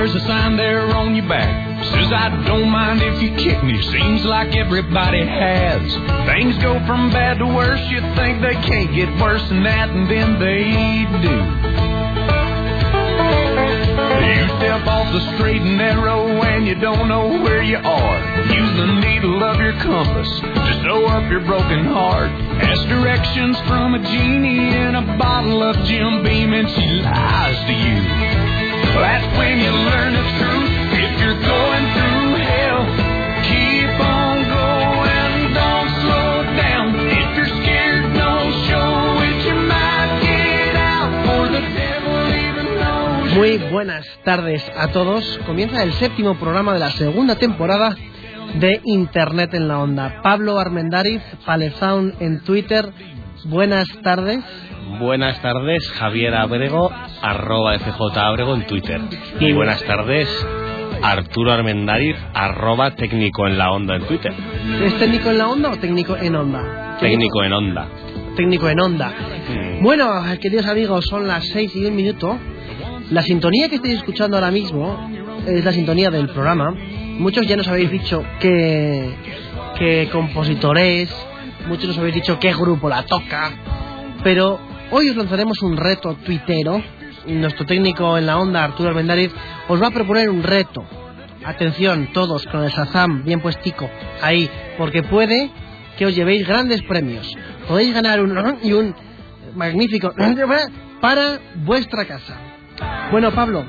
There's a sign there on your back. Says I don't mind if you kick me. Seems like everybody has. Things go from bad to worse. You think they can't get worse than that, and then they do. You step off the straight and narrow and you don't know where you are. Use the needle of your compass to sew up your broken heart. Ask directions from a genie in a bottle of Jim Beam and she lies to you. Muy buenas tardes a todos. Comienza el séptimo programa de la segunda temporada de Internet en la Onda. Pablo Armendariz, Palezaun en Twitter. Buenas tardes. Buenas tardes, Javier Abrego, arroba FJ Abrego en Twitter. Y buenas tardes, Arturo Armendariz, arroba técnico en la onda en Twitter. ¿Es técnico en la onda o técnico en onda? Técnico en onda. Técnico en onda. Mm. Bueno, queridos amigos, son las 6 y un minuto. La sintonía que estáis escuchando ahora mismo es la sintonía del programa. Muchos ya nos habéis dicho qué, qué compositor es, muchos nos habéis dicho qué grupo la toca, pero hoy os lanzaremos un reto tuitero. Nuestro técnico en la onda, Arturo Armendariz, os va a proponer un reto. Atención, todos, con el Shazam bien puestico ahí, porque puede que os llevéis grandes premios. Podéis ganar un y un magnífico para vuestra casa. Bueno, Pablo,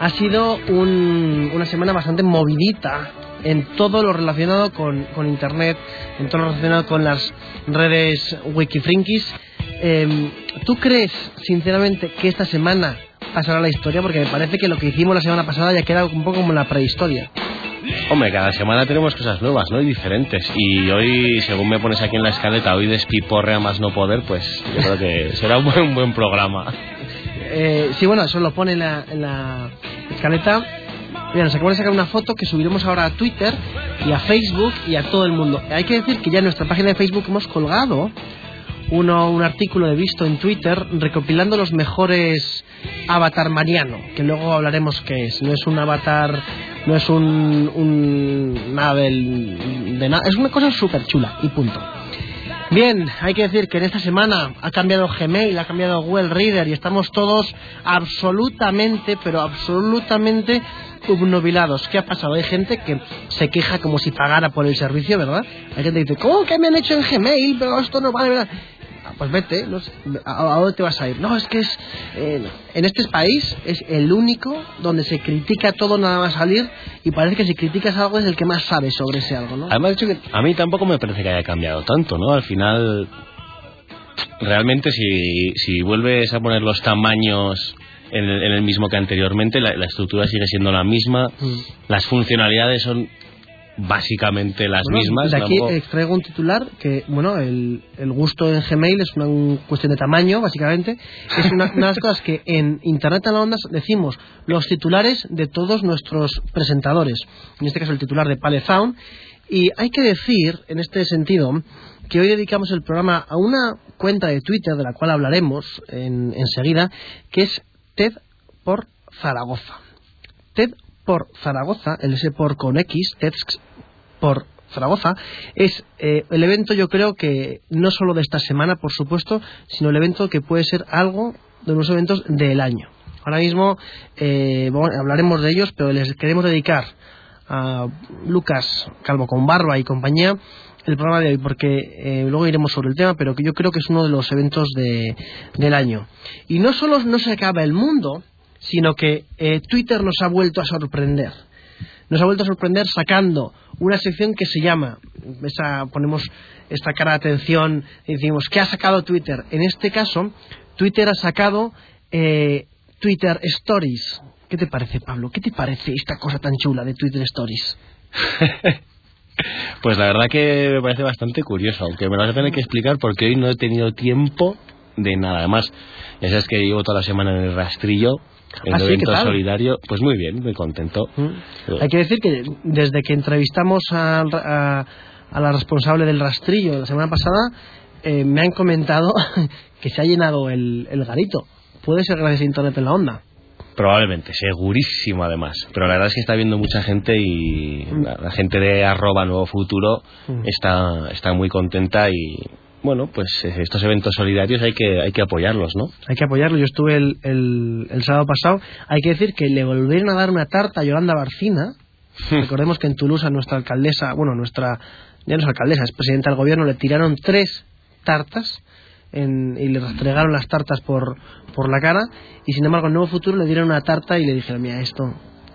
ha sido un- una semana bastante movidita en todo lo relacionado con, con Internet, en todo lo relacionado con las redes wikifrinkis. Em, ¿Tú crees, sinceramente, que esta semana pasará la historia? Porque me parece que lo que hicimos la semana pasada ya queda un poco como la prehistoria. Hombre, cada semana tenemos cosas nuevas, ¿no? Y diferentes. Y hoy, según me pones aquí en la escaleta, hoy despiporre a más no poder, pues yo creo que será un buen, buen programa. Eh, sí, bueno, eso lo pone en la, en la escaleta. Mira, nos acabamos de sacar una foto que subiremos ahora a Twitter y a Facebook y a todo el mundo. Hay que decir que ya en nuestra página de Facebook hemos colgado uno, un artículo de visto en Twitter recopilando los mejores avatar mariano, que luego hablaremos qué es. No es un avatar, no es un, un nada del, de nada, es una cosa súper chula y punto. Bien, hay que decir que en esta semana ha cambiado Gmail, ha cambiado Google Reader y estamos todos absolutamente, pero absolutamente ¿Qué ha pasado? Hay gente que se queja como si pagara por el servicio, ¿verdad? Hay gente que dice, ¿cómo que me han hecho en Gmail? Pero esto no vale, ¿verdad? Ah, Pues vete, no sé, ¿a, dónde te vas a ir? No, es que es. eh, en este país es el único donde se critica todo nada más salir y parece que si criticas algo es el que más sabe sobre ese algo, ¿no? Además, de hecho, que a mí tampoco me parece que haya cambiado tanto, ¿no? Al final, realmente, si, si vuelves a poner los tamaños en el, en el mismo que anteriormente, la, la estructura sigue siendo la misma, Mm. las funcionalidades son básicamente las Bueno, mismas. De aquí extraigo un titular que, bueno, el, el gusto en Gmail es una un- cuestión de tamaño, básicamente. Es una, una de las cosas que en Internet a la Onda decimos los titulares de todos nuestros presentadores. En este caso, el titular de Palezaun. Y hay que decir, en este sentido, que hoy dedicamos el programa a una cuenta de Twitter, de la cual hablaremos en- enseguida, que es TED por Zaragoza. TED por Zaragoza, el S por con X, TED por Zaragoza, es eh, el evento yo creo que no solo de esta semana, por supuesto, sino el evento que puede ser algo de los eventos del año. Ahora mismo eh, hablaremos de ellos, pero les queremos dedicar a Lucas Calvo con Barba y compañía el programa de hoy, porque eh, luego iremos sobre el tema, pero que yo creo que es uno de los eventos de, del año. Y no solo no se acaba el mundo, sino que eh, Twitter nos ha vuelto a sorprender. nos ha vuelto a sorprender sacando una sección que se llama, esa, ponemos esta cara de atención y decimos, ¿qué ha sacado Twitter? En este caso, Twitter ha sacado eh, Twitter Stories. ¿Qué te parece, Pablo? ¿Qué te parece esta cosa tan chula de Twitter Stories? Pues la verdad que me parece bastante curioso, aunque me lo vas a tener que explicar porque hoy no he tenido tiempo de nada. Además, ya sabes que llevo toda la semana en el rastrillo, en ¿Ah, el evento solidario. Pues muy bien, muy contento. Hay que decir que desde que entrevistamos a, a la responsable del rastrillo la semana pasada, eh, me han comentado que se ha llenado el, el garito. Puede ser gracias a Internet en la onda. Probablemente, segurísimo además. Pero la verdad es que está viendo mucha gente y la, la gente de arroba nuevo futuro Mm. está, está muy contenta y bueno, pues eh, estos eventos solidarios hay que, hay que apoyarlos, ¿no? Hay que apoyarlo. Yo estuve el, el- el sábado pasado. Hay que decir que le volvieron a dar una tarta a Yolanda Barcina. Recordemos que en Toulouse a nuestra alcaldesa, bueno, nuestra, ya no es alcaldesa, es presidenta del gobierno, le tiraron tres tartas en- y le restregaron las tartas por, por la cara. Y sin embargo, en Nuevo Futuro le dieron una tarta y le dijeron, mira, esto.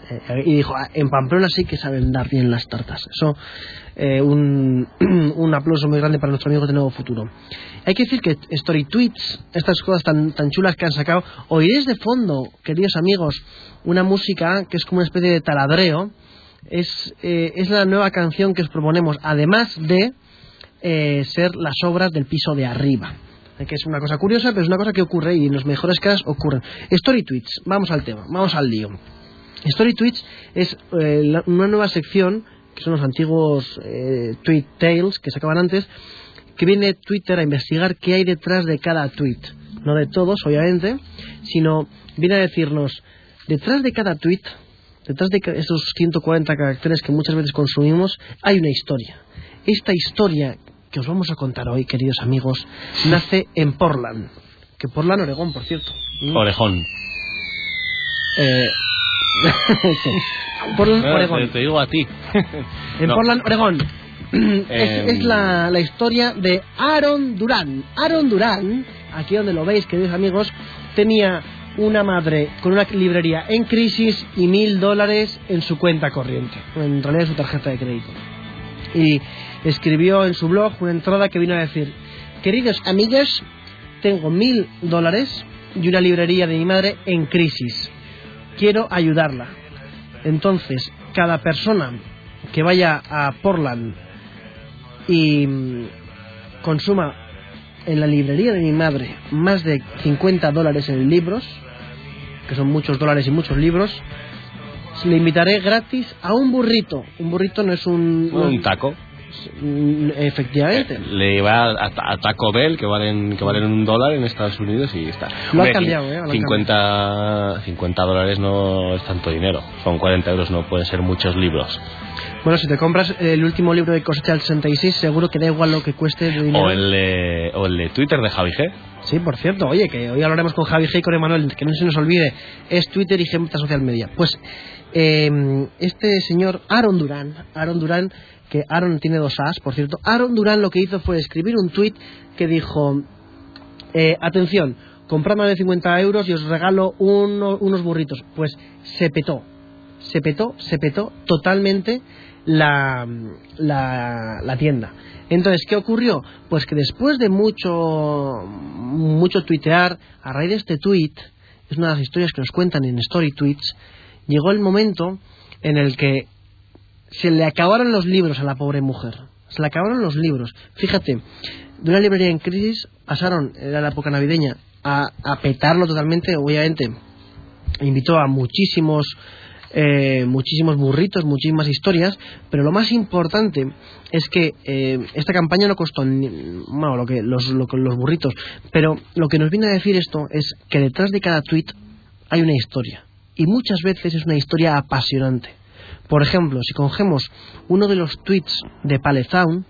eh, y dijo, "Ah, en Pamplona sí que saben dar bien las tartas. Eso, eh, un, un aplauso muy grande para nuestros amigos de Nuevo Futuro. Hay que decir que Story Tweets, estas cosas tan, tan chulas que han sacado, oiréis de fondo, queridos amigos, una música que es como una especie de taladreo. Es, eh, es la nueva canción que os proponemos, además de eh, ser las obras del piso de arriba. Que es una cosa curiosa, pero es una cosa que ocurre y en los mejores casos ocurren. Story Tweets, vamos al tema, vamos al lío. Story Tweets es eh, una nueva sección, que son los antiguos eh, Tweet Tales que sacaban antes, que viene Twitter a investigar qué hay detrás de cada tweet. No de todos, obviamente, sino viene a decirnos, detrás de cada tweet, detrás de esos 140 caracteres que muchas veces consumimos, hay una historia. Esta historia que os vamos a contar hoy, queridos amigos, nace en Portland. Que Portland, Oregón, por cierto. ¿Mm? Orejón. Eh, sí. Portland, Ah, Oregón. te, te digo a ti. En No. Portland, Oregón. es Em. es la, la historia de Aaron Durán. Aaron Durán, aquí donde lo veis, queridos amigos, tenía una madre con una librería en crisis y mil dólares en su cuenta corriente, en realidad su tarjeta de crédito. Y escribió en su blog una entrada que vino a decir, queridos amigos, tengo mil dólares y una librería de mi madre en crisis. Quiero ayudarla. Entonces, cada persona que vaya a Portland y mm, consuma en la librería de mi madre más de 50 dólares en libros, que son muchos dólares y muchos libros, le invitaré gratis a un burrito. Un burrito no es un... Un taco. Efectivamente. Le va a, a Taco Bell, que valen, que valen un dólar en Estados Unidos y está. Lo han Hombre, cambiado, ¿eh? Lo han 50, 50 dólares no es tanto dinero. Son 40 euros, no pueden ser muchos libros. Bueno, si te compras el último libro de cosecha del 66, seguro que da igual lo que cueste de dinero. O el, de, o el de Twitter de Javi G. Sí, por cierto, oye, que hoy hablaremos con Javi G y con Emanuel, que no se nos olvide, es Twitter y Gemta Social Media. Pues eh, este señor Aaron Durán, Aaron Durán, que Aaron tiene dos As, por cierto, Aaron Durán lo que hizo fue escribir un tweet que dijo, eh, atención, comprad más de 50 euros y os regalo uno- unos burritos. Pues se petó, se petó, se petó totalmente la, la, la tienda. Entonces, ¿qué ocurrió? Pues que después de mucho, mucho tuitear, a raíz de este tweet, es una de las historias que nos cuentan en Story Tweets, llegó el momento en el que se le acabaron los libros a la pobre mujer. Se le acabaron los libros. Fíjate, de una librería en crisis pasaron, era la época navideña, a, petarlo totalmente, obviamente. Invitó a muchísimos, eh, muchísimos burritos, muchísimas historias, pero lo más importante es que eh, esta campaña no costó, ni- bueno, lo que, los, lo los burritos, pero lo que nos viene a decir esto es que detrás de cada tweet hay una historia. Y muchas veces es una historia apasionante. Por ejemplo, si cogemos uno de los tweets de Palezaun,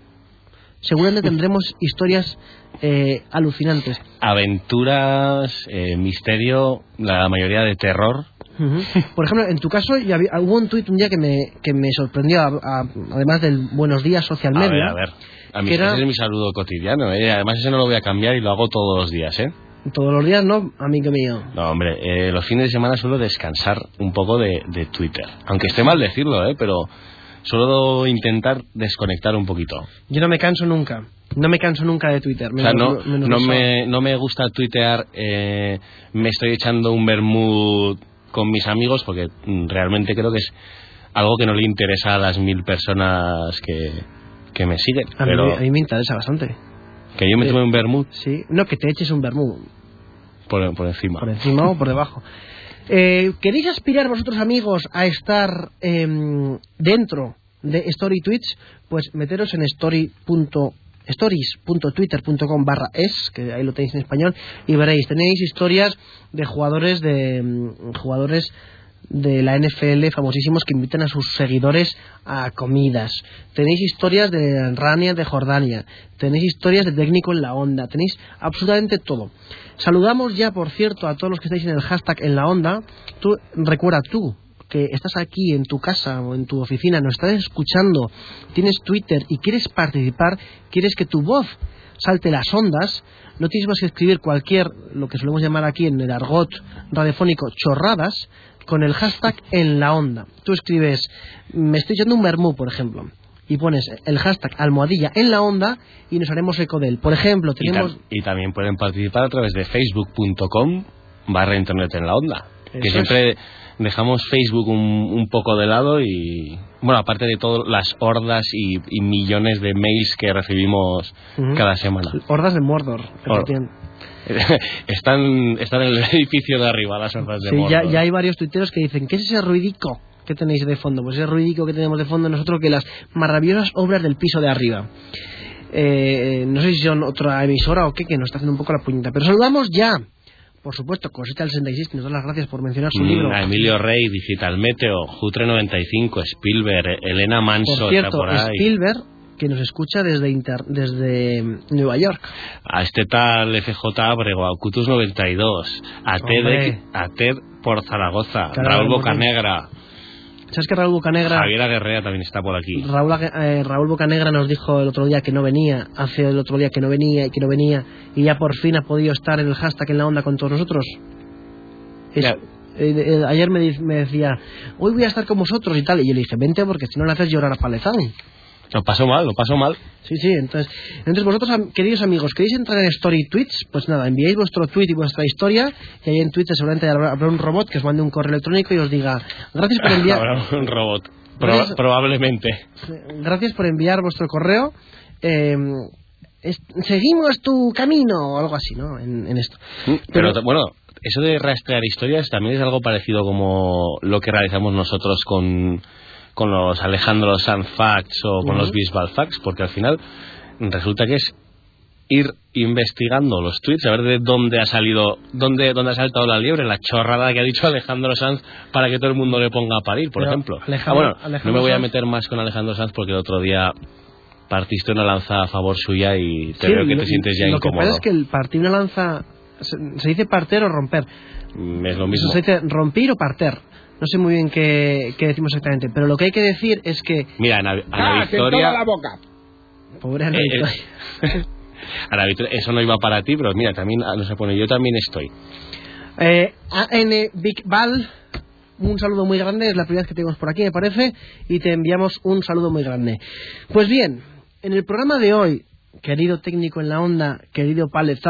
seguramente tendremos historias eh, alucinantes. Aventuras, eh, misterio, la mayoría de terror. Por ejemplo, en tu caso, ya había- hubo un tuit un día que me, que me sorprendió, a- a- además del Buenos Días Social A ver, Media. a ver. A mí era- ese es mi saludo cotidiano, ¿eh? Además ese no lo voy a cambiar y lo hago todos los días, ¿eh? Todos los días, ¿no, amigo mío? No, hombre, eh, los fines de semana suelo descansar un poco de, de Twitter. Aunque esté mal decirlo, ¿eh? Pero suelo intentar desconectar un poquito. Yo no me canso nunca. No me canso nunca de Twitter. O sea, no, menos no, me, no me gusta tuitear, eh, me estoy echando un vermut con mis amigos porque mm, realmente creo que es algo que no le interesa a las mil personas que, que me siguen. A mí, Pero a mí me interesa bastante. Que yo me tome un vermut Sí. No, que te eches un vermú. por, por encima. Por encima o por debajo. Eh, ¿Queréis aspirar vosotros amigos a estar em, dentro de Story Tweets? Pues meteros en story. stories.twitter.com barra es, que ahí lo tenéis en español, y veréis, tenéis historias de jugadores de mm, jugadores de la NFL famosísimos que invitan a sus seguidores a comidas. Tenéis historias de Rania de Jordania. Tenéis historias de técnico en la onda. Tenéis absolutamente todo. Saludamos ya, por cierto, a todos los que estáis en el hashtag en la onda. Tú, recuerda tú que estás aquí en tu casa o en tu oficina, nos estás escuchando, tienes Twitter y quieres participar, quieres que tu voz salte las ondas, no tienes más que escribir cualquier, lo que solemos llamar aquí en el argot radiofónico, chorradas, con el hashtag en la onda. Tú escribes, me estoy echando un vermú, por ejemplo, y pones el hashtag almohadilla en la onda y nos haremos eco de él. Por ejemplo, Y, tenemos... tam- y también pueden participar a través de facebook.com barra internet en la onda. Que siempre dejamos Facebook un, un poco de lado y, bueno, aparte de todas las hordas y, y millones de mails que recibimos cada semana. Hordas de Mordor. tienen. están, están en el edificio de arriba las hordas de Sí, ya, Mordor. ya hay varios tuiteros que dicen, ¿qué es ese ruidico que tenéis de fondo? Pues ese ruidico que tenemos de fondo nosotros que las maravillosas obras del piso de arriba. Eh, no sé si son otra emisora o qué, que nos está haciendo un poco la puñeta. Pero saludamos ya, por supuesto, Cosita del 66, que nos da las gracias por mencionar su Mm, libro. a Emilio Rey, Digital Meteo, Jutre 95, Spielberg, Elena Manso, Por cierto, está por ahí. Spielberg, que nos escucha desde, inter- desde Nueva York. A este tal FJ Abrego, a Cutus 92, a Ted, a Ted por Zaragoza, Raúl. Bocanegra, ¿Sabes que Raúl Bocanegra... Javier Aguerrea también está por aquí. Raúl, eh, Raúl Bocanegra nos dijo el otro día que no venía, hace el otro día que no venía y que no venía, y ya por fin ha podido estar en el hashtag en la onda con todos nosotros. Es- eh, eh, ayer me, me decía, hoy voy a estar con vosotros y tal, y yo le dije, vente porque si no le haces llorar a Palezán. Lo pasó mal, lo pasó mal. Sí, sí, entonces, entonces vosotros, queridos amigos, ¿queréis entrar en Story Tweets? Pues nada, enviáis vuestro tweet y vuestra historia, y ahí en Twitter seguramente habrá, habrá un robot que os mande un correo electrónico y os diga, gracias por enviar... Habrá un robot. Pro- Gracias. probablemente. Gracias por enviar vuestro correo. Eh, es- seguimos tu camino o algo así, ¿no? En, en esto. Pero, t- bueno, eso de rastrear historias también es algo parecido como lo que realizamos nosotros con, con los Alejandro Sanz Facts o con los Bisbal Facts, porque al final resulta que es ir investigando los tweets, a ver de dónde ha salido, dónde, dónde ha saltado la liebre, la chorrada que ha dicho Alejandro Sanz para que todo el mundo le ponga a parir, por Pero ejemplo. Alejandro- ah, bueno, Alejandro no me voy a meter más con Alejandro Sanz porque el otro día partiste una lanza a favor suya y te Sí, veo que lo- te sientes ya Lo incómodo. que pasa es que el partir una lanza. Se, se dice parter o romper. Mm, Es lo mismo. Se dice romper o parter. No sé muy bien qué, qué decimos exactamente. Pero lo que hay que decir es que. Mira, Ana, Ana ¡Ah, Victoria. toda la boca! Pobre Ana Eh, Victoria. Ana Victoria, eso no iba para ti, pero mira, también ah, no se pone, yo también estoy. Eh, AN Big Bal, un saludo muy grande, es la primera vez que te vemos por aquí, me parece, y te enviamos un saludo muy grande. Pues bien, en el programa de hoy, querido técnico en la onda, querido Pallet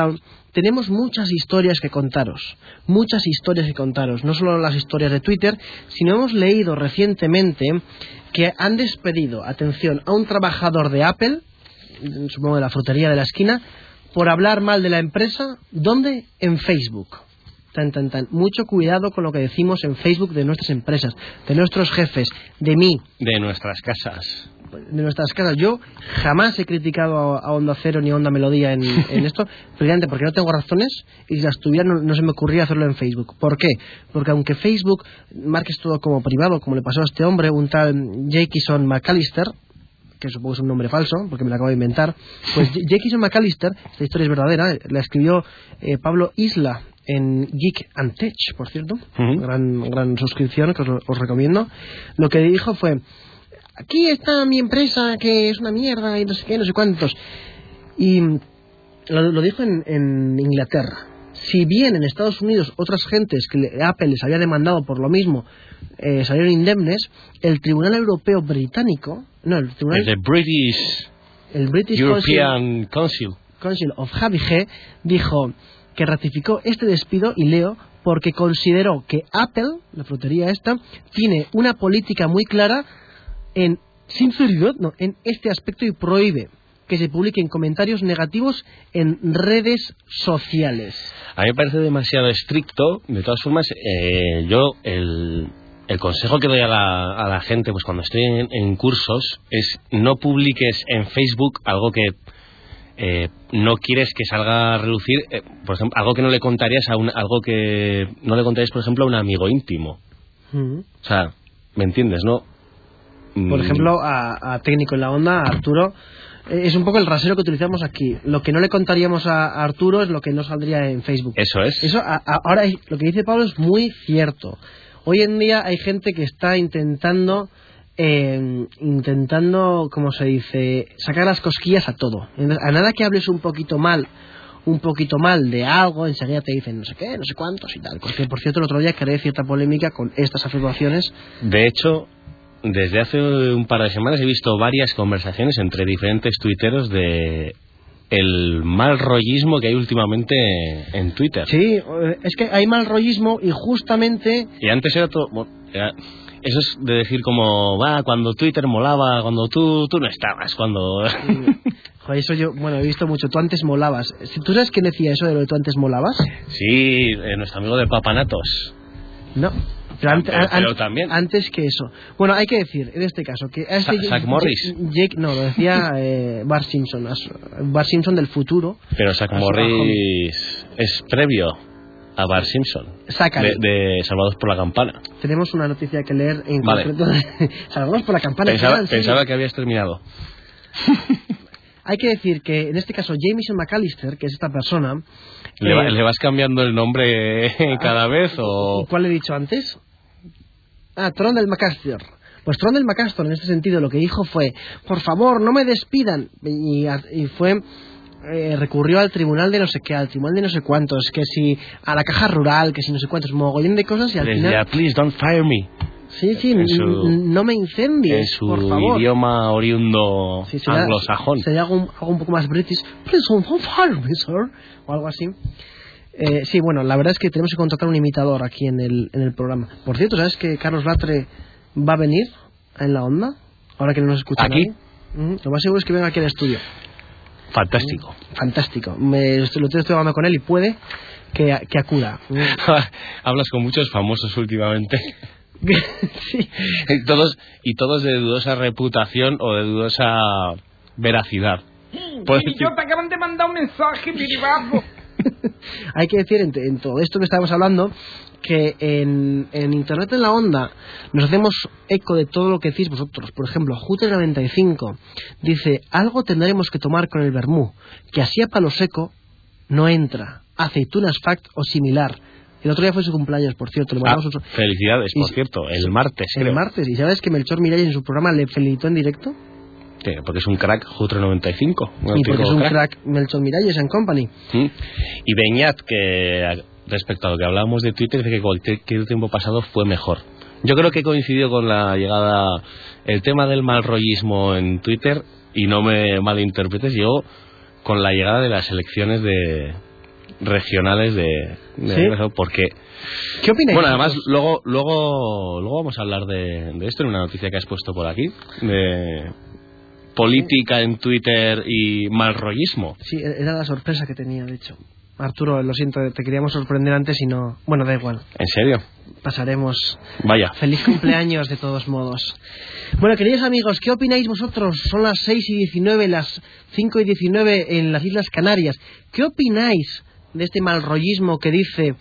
tenemos muchas historias que contaros, muchas historias que contaros, no solo las historias de Twitter, sino hemos leído recientemente que han despedido, atención, a un trabajador de Apple, supongo de la frutería de la esquina, por hablar mal de la empresa, ¿dónde? En Facebook. Tan, tan, tan. Mucho cuidado con lo que decimos en Facebook de nuestras empresas, de nuestros jefes, de mí, De nuestras casas. De nuestras casas. Yo jamás he criticado a, Onda Cero ni a Onda Melodía en, en esto, precisamente porque no tengo razones y si las tuviera no, no se me ocurría hacerlo en Facebook. ¿Por qué? Porque aunque Facebook marques todo como privado, como le pasó a este hombre, un tal Jakeson McAllister, que supongo es un nombre falso, porque me lo acabo de inventar, pues J- Jakeson McAllister, esta historia es verdadera, la escribió eh, Pablo Isla en Geek and Tech, por cierto, gran, gran suscripción que os, os recomiendo. Lo que dijo fue, aquí está mi empresa que es una mierda y no sé qué, no sé cuántos. Y lo, lo dijo en, en Inglaterra. Si bien en Estados Unidos otras gentes que le- Apple les había demandado por lo mismo eh, salieron indemnes, el Tribunal Europeo Británico, no, el Tribunal, El de British el British Council, European Council. Council of HBG dijo que ratificó este despido y leo porque consideró que Apple, la frutería esta, tiene una política muy clara en sinceridad, no, en este aspecto y prohíbe que se publiquen comentarios negativos en redes sociales. A mí me parece demasiado estricto. De todas formas, eh, yo el, el consejo que doy a la, a la gente, pues cuando estoy en, en cursos, es no publiques en Facebook algo que eh, no quieres que salga a relucir, eh, por ejemplo, algo que no le contarías a un, algo que no le contarías, por ejemplo, a un amigo íntimo. Mm. O sea, ¿me entiendes, no? Por Mm, ejemplo, a, a técnico en la onda, a Arturo, eh, es un poco el rasero que utilizamos aquí. Lo que no le contaríamos a, Arturo es lo que no saldría en Facebook. Eso es. Eso, a- a- ahora lo que dice Pablo es muy cierto. Hoy en día hay gente que está intentando, eh, intentando, como se dice, sacar las cosquillas a todo. A nada que hables un poquito mal, un poquito mal de algo, enseguida te dicen no sé qué, no sé cuántos y tal. Porque, por cierto, el otro día creé cierta polémica con estas afirmaciones. De hecho, desde hace un par de semanas he visto varias conversaciones entre diferentes tuiteros de el mal rollismo que hay últimamente en Twitter. Sí, es que hay mal rollismo y justamente Y antes era todo... bueno, era- eso es de decir como, va, cuando Twitter molaba, cuando tú, tú no estabas, cuando... Joder, eso yo, bueno, he visto mucho. Tú antes molabas. ¿Tú sabes quién decía eso de lo de tú antes molabas? sí, eh, nuestro amigo de Papanatos. No. Pero, ante- Pero- pero an- también. Antes que eso. Bueno, hay que decir, en este caso, que... a este Zack- Morris. Jake, no, lo decía eh, Bart Simpson. Bart Simpson del futuro. Pero Zack Morris es previo a Bart Simpson. Sácale. De, de Salvados por la Campana. Tenemos una noticia que leer en Vale. concreto. Salgamos por la campana. Pensaba, pensaba que habías terminado. Hay que decir que, en este caso, Jameson McAllister, que es esta persona... ¿Le, eh, le vas cambiando el nombre cada vez o...? ¿Cuál he dicho antes? Ah, Tron del McAllister. Pues Tron del McAllister, en este sentido, lo que dijo fue, por favor, no me despidan. Y, y fue, eh, recurrió al tribunal de no sé qué, al tribunal de no sé cuántos, que si a la caja rural, que si no sé cuántos, mogollón de cosas y al decía, final... please don't fire me. Sí, sí, en su- no me En incendies, su por favor. idioma oriundo Sí, sería- anglosajón. Sería algo, un- algo un poco más british. Please don't fire me, sir. O algo así. Eh, sí, bueno, la verdad es que tenemos que contratar un imitador aquí en el, en el programa. Por cierto, ¿sabes que Carlos Latre va a venir en la onda? Ahora que no nos escucha ¿Aquí? Lo más seguro es que venga aquí al estudio. Fantástico. Fantástico. Me, lo estoy hablando con él y puede que, que acuda. Hablas con muchos famosos últimamente. sí. y, todos, y todos de dudosa reputación o de dudosa veracidad. Decir- yo te acaban de mandar un mensaje privado. Hay que decir en, en todo esto que estamos hablando que en, en Internet en la onda nos hacemos eco de todo lo que decís vosotros. Por ejemplo, Jute95 dice, algo tendremos que tomar con el vermú, que así a palo seco no entra. Aceitunas fact o similar. El otro día fue su cumpleaños, por cierto. Le Ah, mandamos otro- felicidades, por Y- cierto, el martes, el creo. martes. ¿Y sabes que Melchor Miralles en su programa le felicitó en directo? Sí, porque es un crack, Jutro 95. un y porque es un crack Melchor Miralles en Company. ¿Mm? Y Beñat, que a- respecto a lo que hablábamos de Twitter, dice que cualquier tiempo pasado fue mejor. Yo creo que coincidió con la llegada, el tema del mal rollismo en Twitter, y no me malinterpretes, llegó con la llegada de las elecciones de regionales de, de ¿Sí? porque ¿Qué opináis? bueno además luego luego luego vamos a hablar de, de esto en una noticia que has puesto por aquí de política en Twitter y mal rollismo Sí, era la sorpresa que tenía, de hecho. Arturo, lo siento, te queríamos sorprender antes y no... Bueno, da igual, en serio pasaremos... vaya Feliz cumpleaños, de todos modos. Bueno, queridos amigos, ¿qué opináis vosotros? Son las 6 y 19, las 5 y 19 en las Islas Canarias. ¿Qué opináis de este mal rollismo que dice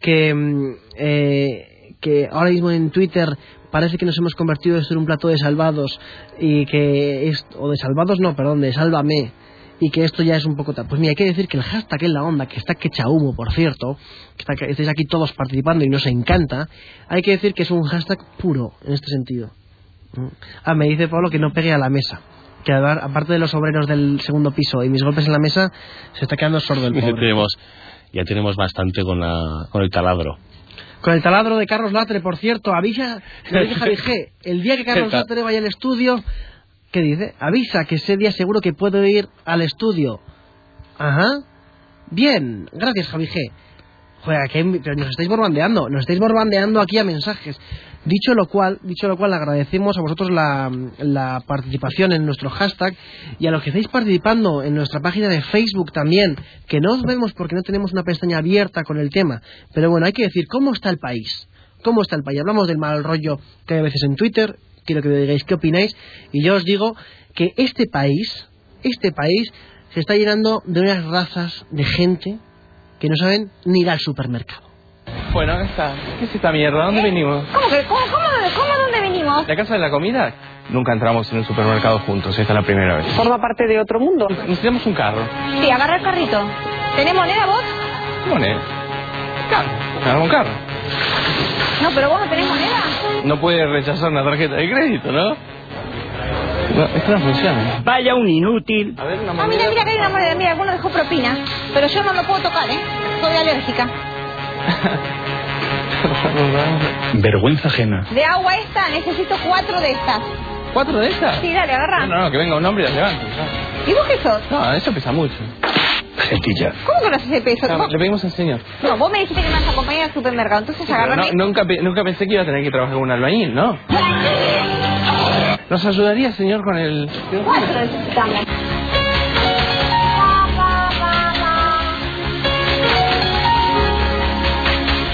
que, mm, eh, que ahora mismo en Twitter parece que nos hemos convertido esto en un plato de salvados y que es, o de salvados no, perdón, de sálvame y que esto ya es un poco tal. Pues mira, hay que decir que el hashtag en la onda, que está que echa humo, por cierto, que, está, que estáis aquí todos participando y nos encanta, hay que decir que es un hashtag puro en este sentido. Ah, me dice Pablo que no pegue a la mesa. Que aparte de los obreros del segundo piso y mis golpes en la mesa, se está quedando sordo el pobre. tenemos ya tenemos bastante con, la, con el taladro. Con el taladro de Carlos Latre, por cierto, avisa, le dije G, el día que Carlos Latre vaya al estudio, ¿qué dice? Avisa que ese día seguro que puedo ir al estudio. Ajá. Bien, gracias Javi G. Joder, que pero nos estáis borbandeando, nos estáis borbandeando aquí a mensajes. Dicho lo cual, dicho lo cual, agradecemos a vosotros la, la participación en nuestro hashtag y a los que estáis participando en nuestra página de Facebook también, que no os vemos porque no tenemos una pestaña abierta con el tema. Pero bueno, hay que decir, ¿cómo está el país? ¿Cómo está el país? Hablamos del mal rollo que hay a veces en Twitter, quiero que me digáis qué opináis, y yo os digo que este país, este país, se está llenando de unas razas de gente que no saben ni ir al supermercado. Bueno, ¿dónde está? ¿Qué es esta mierda? ¿Dónde venimos? ¿Cómo que? ¿Cómo, cómo, cómo dónde venimos? ¿La casa de la comida? Nunca entramos en un supermercado juntos, esta es la primera vez. Forma parte de otro mundo. Necesitamos un carro. Sí, agarra el carrito. ¿Tenés moneda vos? Moneda. Carro. Agarra un carro. No, pero vos no tenés moneda. No puede rechazar una tarjeta de crédito, ¿no? No, esto no funciona. Vaya un inútil. A ver, una Ah, mira, mira que hay una moneda. Mira, alguno dejó propina. Pero yo no lo puedo tocar, ¿eh? Soy alérgica. Vergüenza ajena. De agua esta, necesito cuatro de estas. ¿Cuatro de estas? Sí, dale, agarra. No, no, que venga un hombre y las levante. ¿Y vos qué sos? No, eso pesa mucho. Gentilla. ¿Cómo que no haces ese peso? No, le pedimos al señor. No, vos me dijiste que me vas a acompañar al supermercado, entonces agárrame. no, nunca, pe- nunca pensé que iba a tener que trabajar con un albañil, ¿no? ¿Nos ayudaría, señor, con el...? Cuatro necesitamos.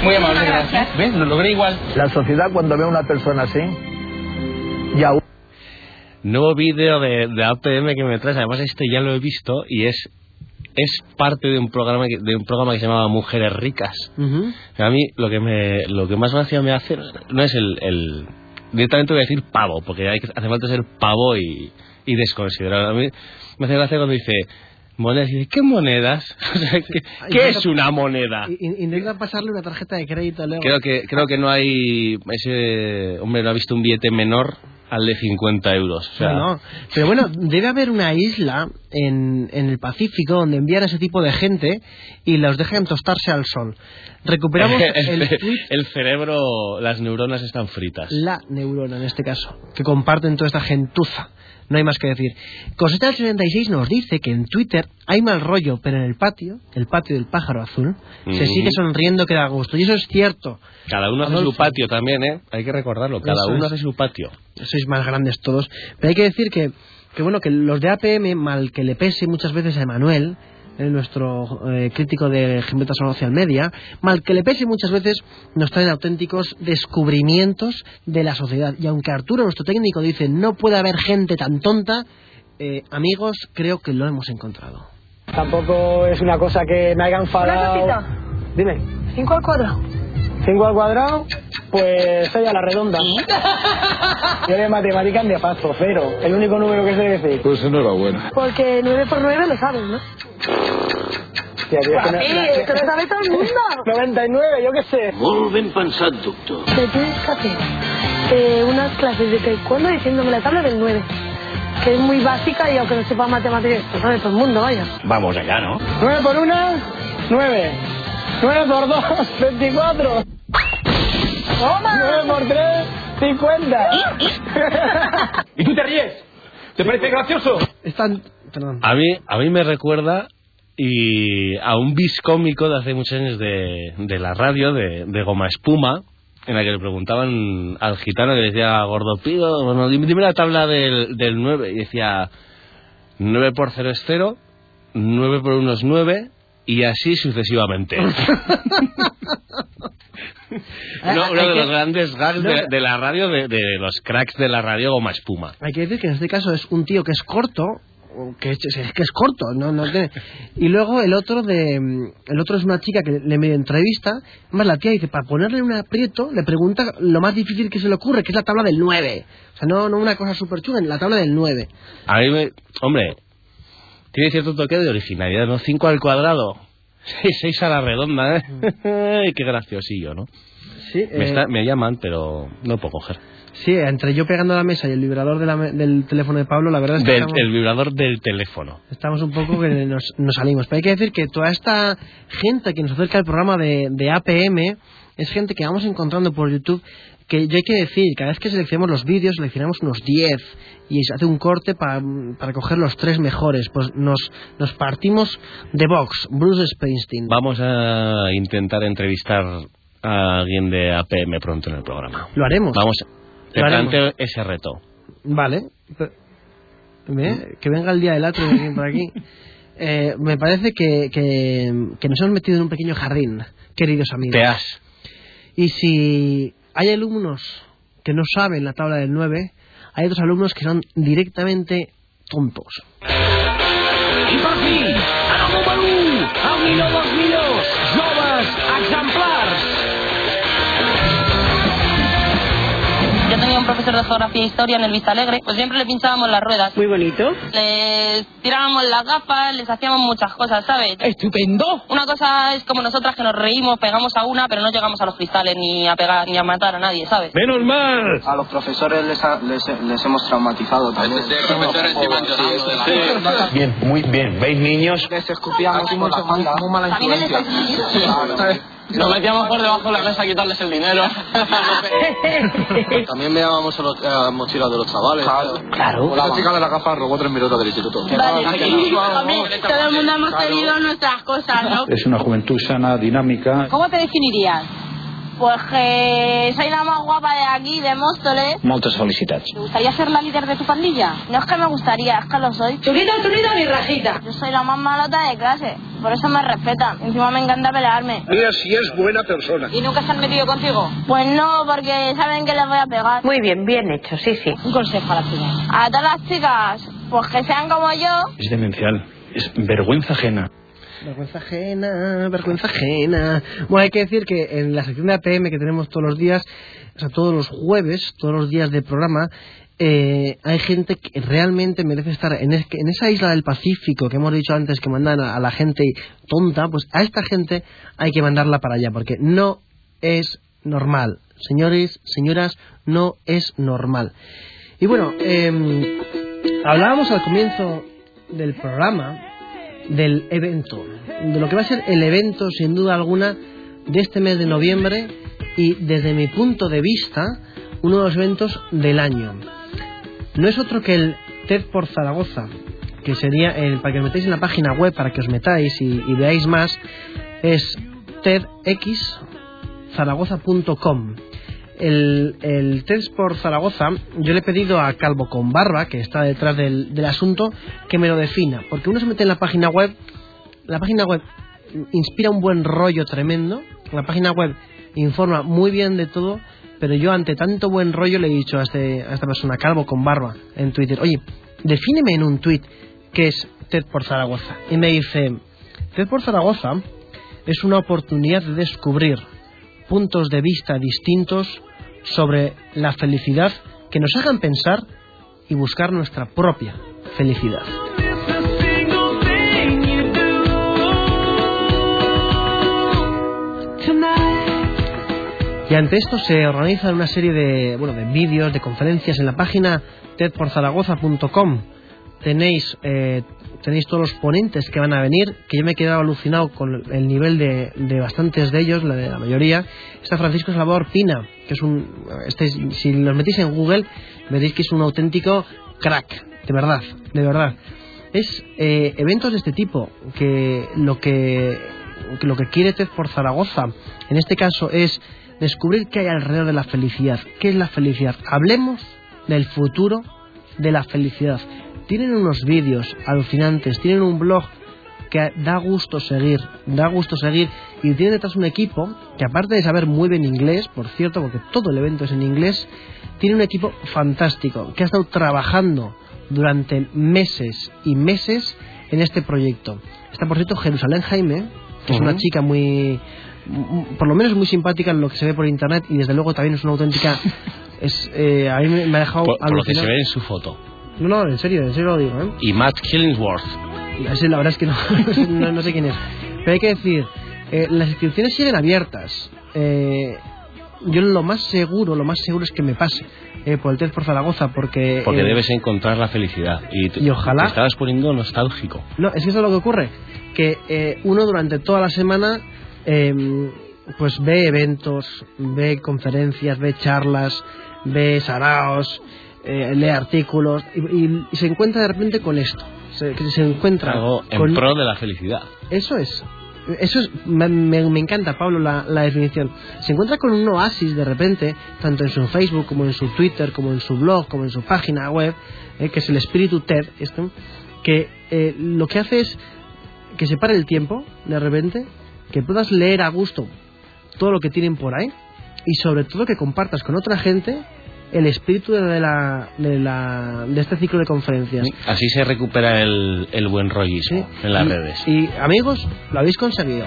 Muy amable, gracias. gracias. ¿Ves? Lo logré igual. La sociedad cuando ve a una persona así, ya Nuevo vídeo de, de APM que me traes, además este ya lo he visto y es es parte de un programa que, de un programa que se llamaba Mujeres Ricas. A mí lo que me lo que más gracia me hace no es el, el directamente voy a decir pavo, porque hay que, hace falta ser pavo y, y desconsiderado. A mí me hace gracia cuando dice monedas y dice, ¿qué monedas? ¿qué, qué es una moneda? Intenta pasarle una tarjeta de crédito luego. Creo que creo que no hay ese hombre no ha visto un billete menor al de 50 euros. O sea, No, no. Pero bueno, debe haber una isla en, en el Pacífico donde envían a ese tipo de gente y los dejan tostarse al sol. Recuperamos el el, el cerebro, las neuronas están fritas. la neurona en este caso, que comparten toda esta gentuza. No hay más que decir. Coseta del 76 nos dice que en Twitter hay mal rollo, pero en el patio, el patio del pájaro azul, se sigue sonriendo que da gusto. Y eso es cierto. Cada uno hace su patio también, ¿eh? Hay que recordarlo. Cada Eso uno es. hace su patio. sois más grandes todos. Pero hay que decir que, que bueno, que los de APM, mal que le pese muchas veces a Emanuel, eh, nuestro eh, crítico de Gimneta Social Media, mal que le pese muchas veces, nos traen auténticos descubrimientos de la sociedad. Y aunque Arturo, nuestro técnico, dice no puede haber gente tan tonta, eh, amigos, creo que lo hemos encontrado. Tampoco es una cosa que me haya enfadado. Una Dime, Cinco al cuadrado. 5 al cuadrado, pues 6 a la redonda. Yo de matemáticas de paso, cero. El único número que sé decir. Pues enhorabuena. Porque nueve por nueve lo sabes, ¿no? Tía, tío, es que no- Sí, esto lo sabe todo el mundo. 99, yo qué sé. Molt ben pensat, doctor. Te tienes que hacer eh, unas clases de taekwondo diciéndome la tabla del 9, que es muy básica y aunque no sepa matemáticas, pues sabe todo el mundo, vaya. Vamos allá, ¿no? 9 por 1, 9. 9 por 2, 24. 9 por 3, 50. ¿Y tú te ríes? ¿Te parece gracioso? Están... Perdón. A mí, a mí me recuerda y a un bis cómico de hace muchos años de, de la radio, de, de Goma Espuma, en la que le preguntaban al gitano que decía, Gordopido, bueno, dime, dime la tabla del, del 9. Y decía, 9 por 0 es 0, 9 por 1 es 9, y así sucesivamente. Uno, uno de los grandes gags de, de la radio, de, de los cracks de la radio Goma Espuma. Hay que decir que en este caso es un tío que es corto, que es, es que es corto, no, no tiene- y luego el otro de el otro es una chica que le medio entrevista, más la tía dice para ponerle un aprieto le pregunta lo más difícil que se le ocurre, que es la tabla del 9. O sea, no, no una cosa súper chula, la tabla del 9. A mí me... Hombre, tiene cierto toque de originalidad, ¿no? 5 al cuadrado, 6 a la redonda, ¿eh? Qué graciosillo, ¿no? Sí, Me, eh, está- me llaman, pero no puedo coger. Sí, entre yo pegando la mesa y el vibrador de la me- del teléfono de Pablo, la verdad es que Del- estamos, el vibrador del teléfono. estamos un poco que nos, nos salimos. Pero hay que decir que toda esta gente que nos acerca al programa de, de APM es gente que vamos encontrando por YouTube que yo hay que decir, cada vez que seleccionamos los vídeos, seleccionamos unos 10 y se hace un corte para, para coger los tres mejores. Pues nos, nos partimos de Vox, Bruce Springsteen. Vamos a intentar entrevistar a alguien de APM pronto en el programa. Lo haremos. Vamos, te Lo haremos. ese reto. Vale. Que venga el día del atrio por aquí. Eh, me parece que, que, que nos hemos metido en un pequeño jardín, queridos amigos. Te has. Y si hay alumnos que no saben la tabla del 9, hay otros alumnos que son directamente tontos. I per fi, en el número 1, el millor dels millors, joves exemplars. Yo tenía un profesor de geografía e historia en el Vista Alegre, pues siempre le pinchábamos las ruedas. Muy bonito. Les tirábamos las gafas, les hacíamos muchas cosas, ¿sabes? Estupendo. Una cosa es como nosotras que nos reímos, pegamos a una, pero no llegamos a los cristales ni a pegar ni a matar a nadie, ¿sabes? Menos mal. A los profesores les, ha- les, les hemos traumatizado también. Bien, muy bien. ¿Veis niños? Les escupíamos la espalda. Muy mala Nos metíamos por debajo de la mesa a quitarles el dinero. También mirábamos a las eh, mochilas de los chavales. Claro. La chica de la gafa robó tres minutos del instituto. Hombre, todo el mundo hemos tenido nuestras cosas, ¿no? Es una juventud sana, dinámica. ¿Cómo te definirías? Pues que soy la más guapa de aquí, de Móstoles. Moltes felicitats. ¿Te gustaría ser la líder de tu pandilla? No es que me gustaría, es que lo soy. Chulita, chulita, mi rajita. Yo soy la más malota de clase, por eso me respetan. Encima me encanta pelearme. Mira si es buena persona. ¿Y nunca se han metido contigo? Pues no, porque saben que les voy a pegar. Muy bien, bien hecho, sí, sí. Un consejo a las chicas. A todas las chicas, pues que sean como yo. Es demencial. Es vergüenza ajena. Vergüenza ajena, vergüenza ajena. Bueno, hay que decir que en la sección de APM que tenemos todos los días, o sea, todos los jueves, todos los días de programa, eh, hay gente que realmente merece estar en, es- en esa isla del Pacífico que hemos dicho antes que mandan a, a la gente tonta, pues a esta gente hay que mandarla para allá, porque no es normal. Señores, señoras, no es normal. Y bueno, eh, hablábamos al comienzo del programa del evento, de lo que va a ser el evento sin duda alguna de este mes de noviembre y desde mi punto de vista uno de los eventos del año. No es otro que el TED por Zaragoza, que sería, el, para que os metáis en la página web, para que os metáis y, y veáis más, es tedxzaragoza.com. El, el por Zaragoza, yo le he pedido a Calvo con Barba, que está detrás del, del asunto, que me lo defina. Porque uno se mete en la página web, la página web inspira un buen rollo tremendo, la página web informa muy bien de todo, pero yo ante tanto buen rollo le he dicho a, este, a esta persona, Calvo con Barba, en Twitter, oye, defíneme en un tweet qué es TED por Zaragoza. Y me dice, TED por Zaragoza es una oportunidad de descubrir puntos de vista distintos sobre la felicidad que nos hagan pensar y buscar nuestra propia felicidad. Y ante esto se organizan una serie de, bueno, de vídeos, de conferencias en la página tedporzaragoza.com. Tenéis, eh, tenéis todos los ponentes que van a venir, que yo me he quedado alucinado con el nivel de, bastantes de ellos, la de la mayoría. Está Francisco Salvador Pina, que es un, este, si los metís en Google, veréis que es un auténtico crack, de verdad, de verdad. Es eh, eventos de este tipo, que lo que, que lo que quiere TED por Zaragoza, en este caso, es descubrir qué hay alrededor de la felicidad. ¿Qué es la felicidad? Hablemos del futuro de la felicidad. Tienen unos vídeos alucinantes, tienen un blog que da gusto seguir, da gusto seguir y tienen detrás un equipo que aparte de saber muy bien inglés, por cierto, porque todo el evento es en inglés, tiene un equipo fantástico que ha estado trabajando durante meses y meses en este proyecto. Está por cierto Jerusalén Jaime, que es una chica muy por lo menos muy simpática en lo que se ve por internet y desde luego también es una auténtica es eh, a mí me, ha dejado Por, por lo que se ve en su foto. No no en serio en serio lo digo ¿eh? Y Matt Killingsworth. La verdad es que no, no, no sé quién es. Pero hay que decir, eh, las inscripciones siguen abiertas. Eh, yo lo más seguro, lo más seguro es que me pase. eh, por el TED por Zaragoza, porque... Porque eh, debes encontrar la felicidad. Y, te- Y ojalá- Te estabas poniendo nostálgico. No, es que eso es lo que ocurre, que eh, uno durante toda la semana eh, pues ve eventos, ve conferencias, ve charlas, ve saraos, eh, lee artículos y, y- y se encuentra de repente con esto. Se, encuentra Algo en con... pro de la felicidad. Eso es. Eso es, me, me- me encanta, Pablo, la, la definición. Se encuentra con un oasis de repente, tanto en su Facebook como en su Twitter, como en su blog, como en su página web, eh, que es el espíritu TED, esto, que eh, lo que hace es que se pare el tiempo, de repente, que puedas leer a gusto todo lo que tienen por ahí y sobre todo que compartas con otra gente el espíritu de, la, de, la, de este ciclo de conferencias. Así se recupera el, el buen rollismo en las Y- redes. Y amigos, lo habéis conseguido.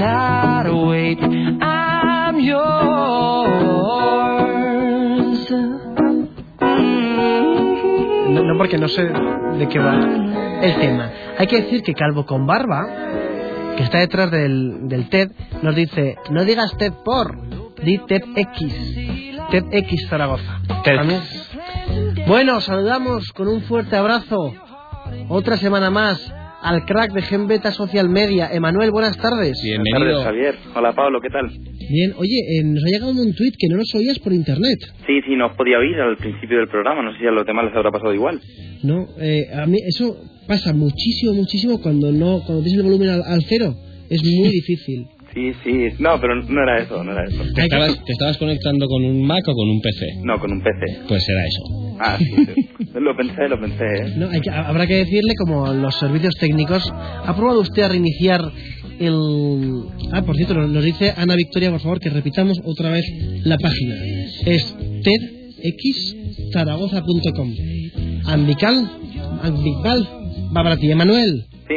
cannot wait. I'm yours. No, no porque no sé de qué va el tema. Hay que decir que Calvo con Barba, que está detrás del, del TED, nos dice, no digas TED por, di TEDx. TEDx Zaragoza. También. Bueno, saludamos con un fuerte abrazo. Otra semana más al crack de Genbeta Social Media. Emanuel, buenas tardes. Buenas tardes, Javier. Hola, Pablo, ¿qué tal? Bien, oye, eh, nos ha llegado un tweet que no nos oías por internet. Sí, sí, no os podía oír al principio del programa. No sé si a los demás les habrá pasado igual. No, eh, a mí eso pasa muchísimo, muchísimo cuando no, cuando tienes el volumen al, al cero. Es muy difícil. Sí, sí. No, pero no era eso, no era eso. ¿Te estabas, te estabas conectando con un Mac o con un PC? No, con un PC. Pues será eso. Ah, sí, sí. lo pensé, lo pensé, ¿eh? No, hay que- habrá que decirle, como los servicios técnicos, ¿ha probado usted a reiniciar el... Ah, por cierto, nos dice Ana Victoria, por favor, que repitamos otra vez la página. Es tedxzaragoza.com. Ambical, Ambical, va para ti. Emanuel. Sí.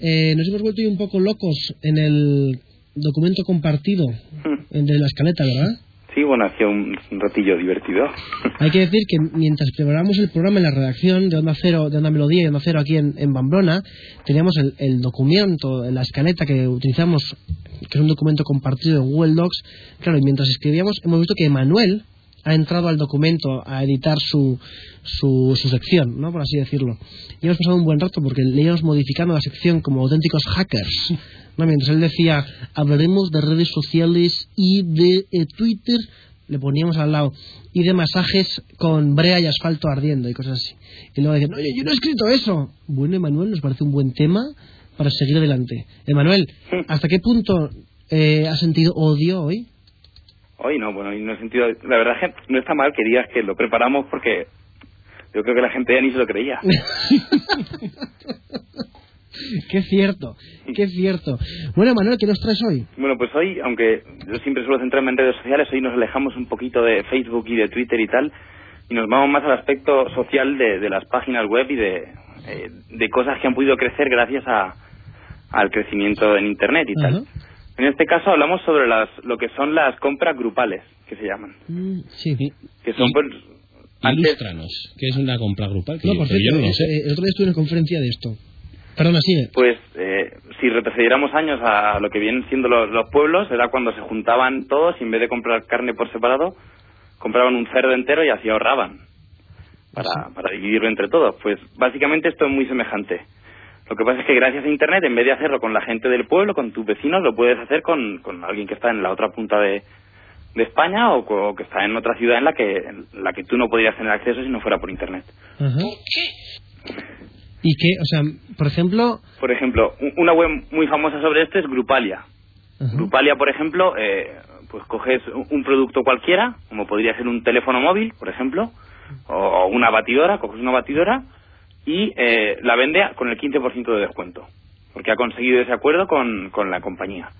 Eh, nos hemos vuelto un poco locos en el documento compartido de la escaleta, ¿verdad? Sí, bueno, hacía un, un ratillo divertido. Hay que decir que mientras preparábamos el programa en la redacción de Onda Cero, de Onda Melodía y Onda Cero aquí en, en Pamplona, teníamos el, el documento, la escaleta que utilizamos, que es un documento compartido en Google Docs. Claro, y mientras escribíamos, hemos visto que Manuel ha entrado al documento a editar su, su, su sección, ¿no? por así decirlo. Y hemos pasado un buen rato porque le íbamos modificando la sección como auténticos hackers. ¿No? Mientras él decía, hablaremos de redes sociales y de eh, Twitter, le poníamos al lado, y de masajes con brea y asfalto ardiendo y cosas así. Y luego decían, oye, yo no he escrito eso. Bueno, Emanuel, nos parece un buen tema para seguir adelante. Emanuel, ¿hasta qué punto eh, has sentido odio hoy? Hoy no, bueno, y no he sentido... La verdad es que no está mal que digas que lo preparamos porque yo creo que la gente ya ni se lo creía. qué cierto, qué cierto. Bueno, Emanuel, ¿qué nos traes hoy? Bueno, pues hoy, aunque yo siempre suelo centrarme en redes sociales, hoy nos alejamos un poquito de Facebook y de Twitter y tal, y nos vamos más al aspecto social de, de las páginas web y de, eh, de cosas que han podido crecer gracias a, al crecimiento en Internet y tal. En este caso hablamos sobre las, lo que son las compras grupales, que se llaman. Mm, sí. Que son, pues, Ilústranos, ¿qué es una compra grupal? Que No, yo- por que yo cierto, no lo sé. eh, el otro día estuve en una conferencia de esto. Perdona, sigue. pues, eh, si retrocediéramos años a lo que vienen siendo los, los pueblos, era cuando se juntaban todos y en vez de comprar carne por separado, compraban un cerdo entero y así ahorraban para, para dividirlo entre todos. Pues básicamente esto es muy semejante. Lo que pasa es que gracias a Internet, en vez de hacerlo con la gente del pueblo, con tus vecinos, lo puedes hacer con, con alguien que está en la otra punta de, de España o, co- que está en otra ciudad en la que en la que tú no podrías tener acceso si no fuera por Internet. ¿Y qué? O sea, por ejemplo... Por ejemplo, un- una web muy famosa sobre esto es Grupalia. Grupalia, por ejemplo, eh, pues coges un- producto cualquiera, como podría ser un teléfono móvil, por ejemplo, o, una batidora, coges una batidora y eh, la vende con el 15% de descuento, porque ha conseguido ese acuerdo con, con la compañía.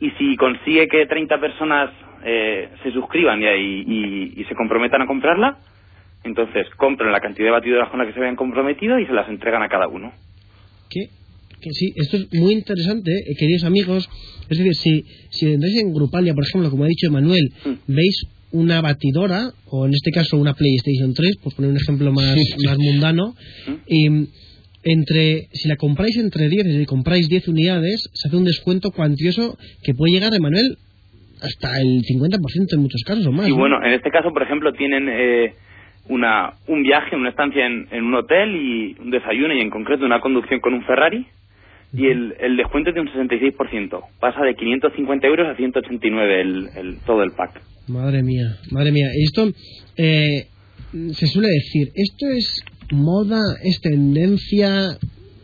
Y si consigue que 30 personas eh, se suscriban y, y- y- y se comprometan a comprarla, entonces compran la cantidad de batidoras con la que se habían comprometido y se las entregan a cada uno. ¿Qué? Que sí, esto es muy interesante, eh, queridos amigos. Es decir, si, si entráis en Grupalia, por ejemplo, como ha dicho Manuel, veis una batidora, o en este caso una PlayStation 3, por poner un ejemplo más, más mundano, y mm, entre, si la compráis entre 10 y compráis 10 unidades, se hace un descuento cuantioso que puede llegar, Manuel, hasta el 50% en muchos casos o más. Y ¿no? bueno, en este caso, por ejemplo, tienen eh, una, un viaje, una estancia en, en un hotel y un desayuno y en concreto una conducción con un Ferrari y el, el descuento es de un 66%. Pasa de 550 euros a 189 el, el, todo el pack. Madre mía, madre mía. Y esto eh, se suele decir, esto es moda, es tendencia.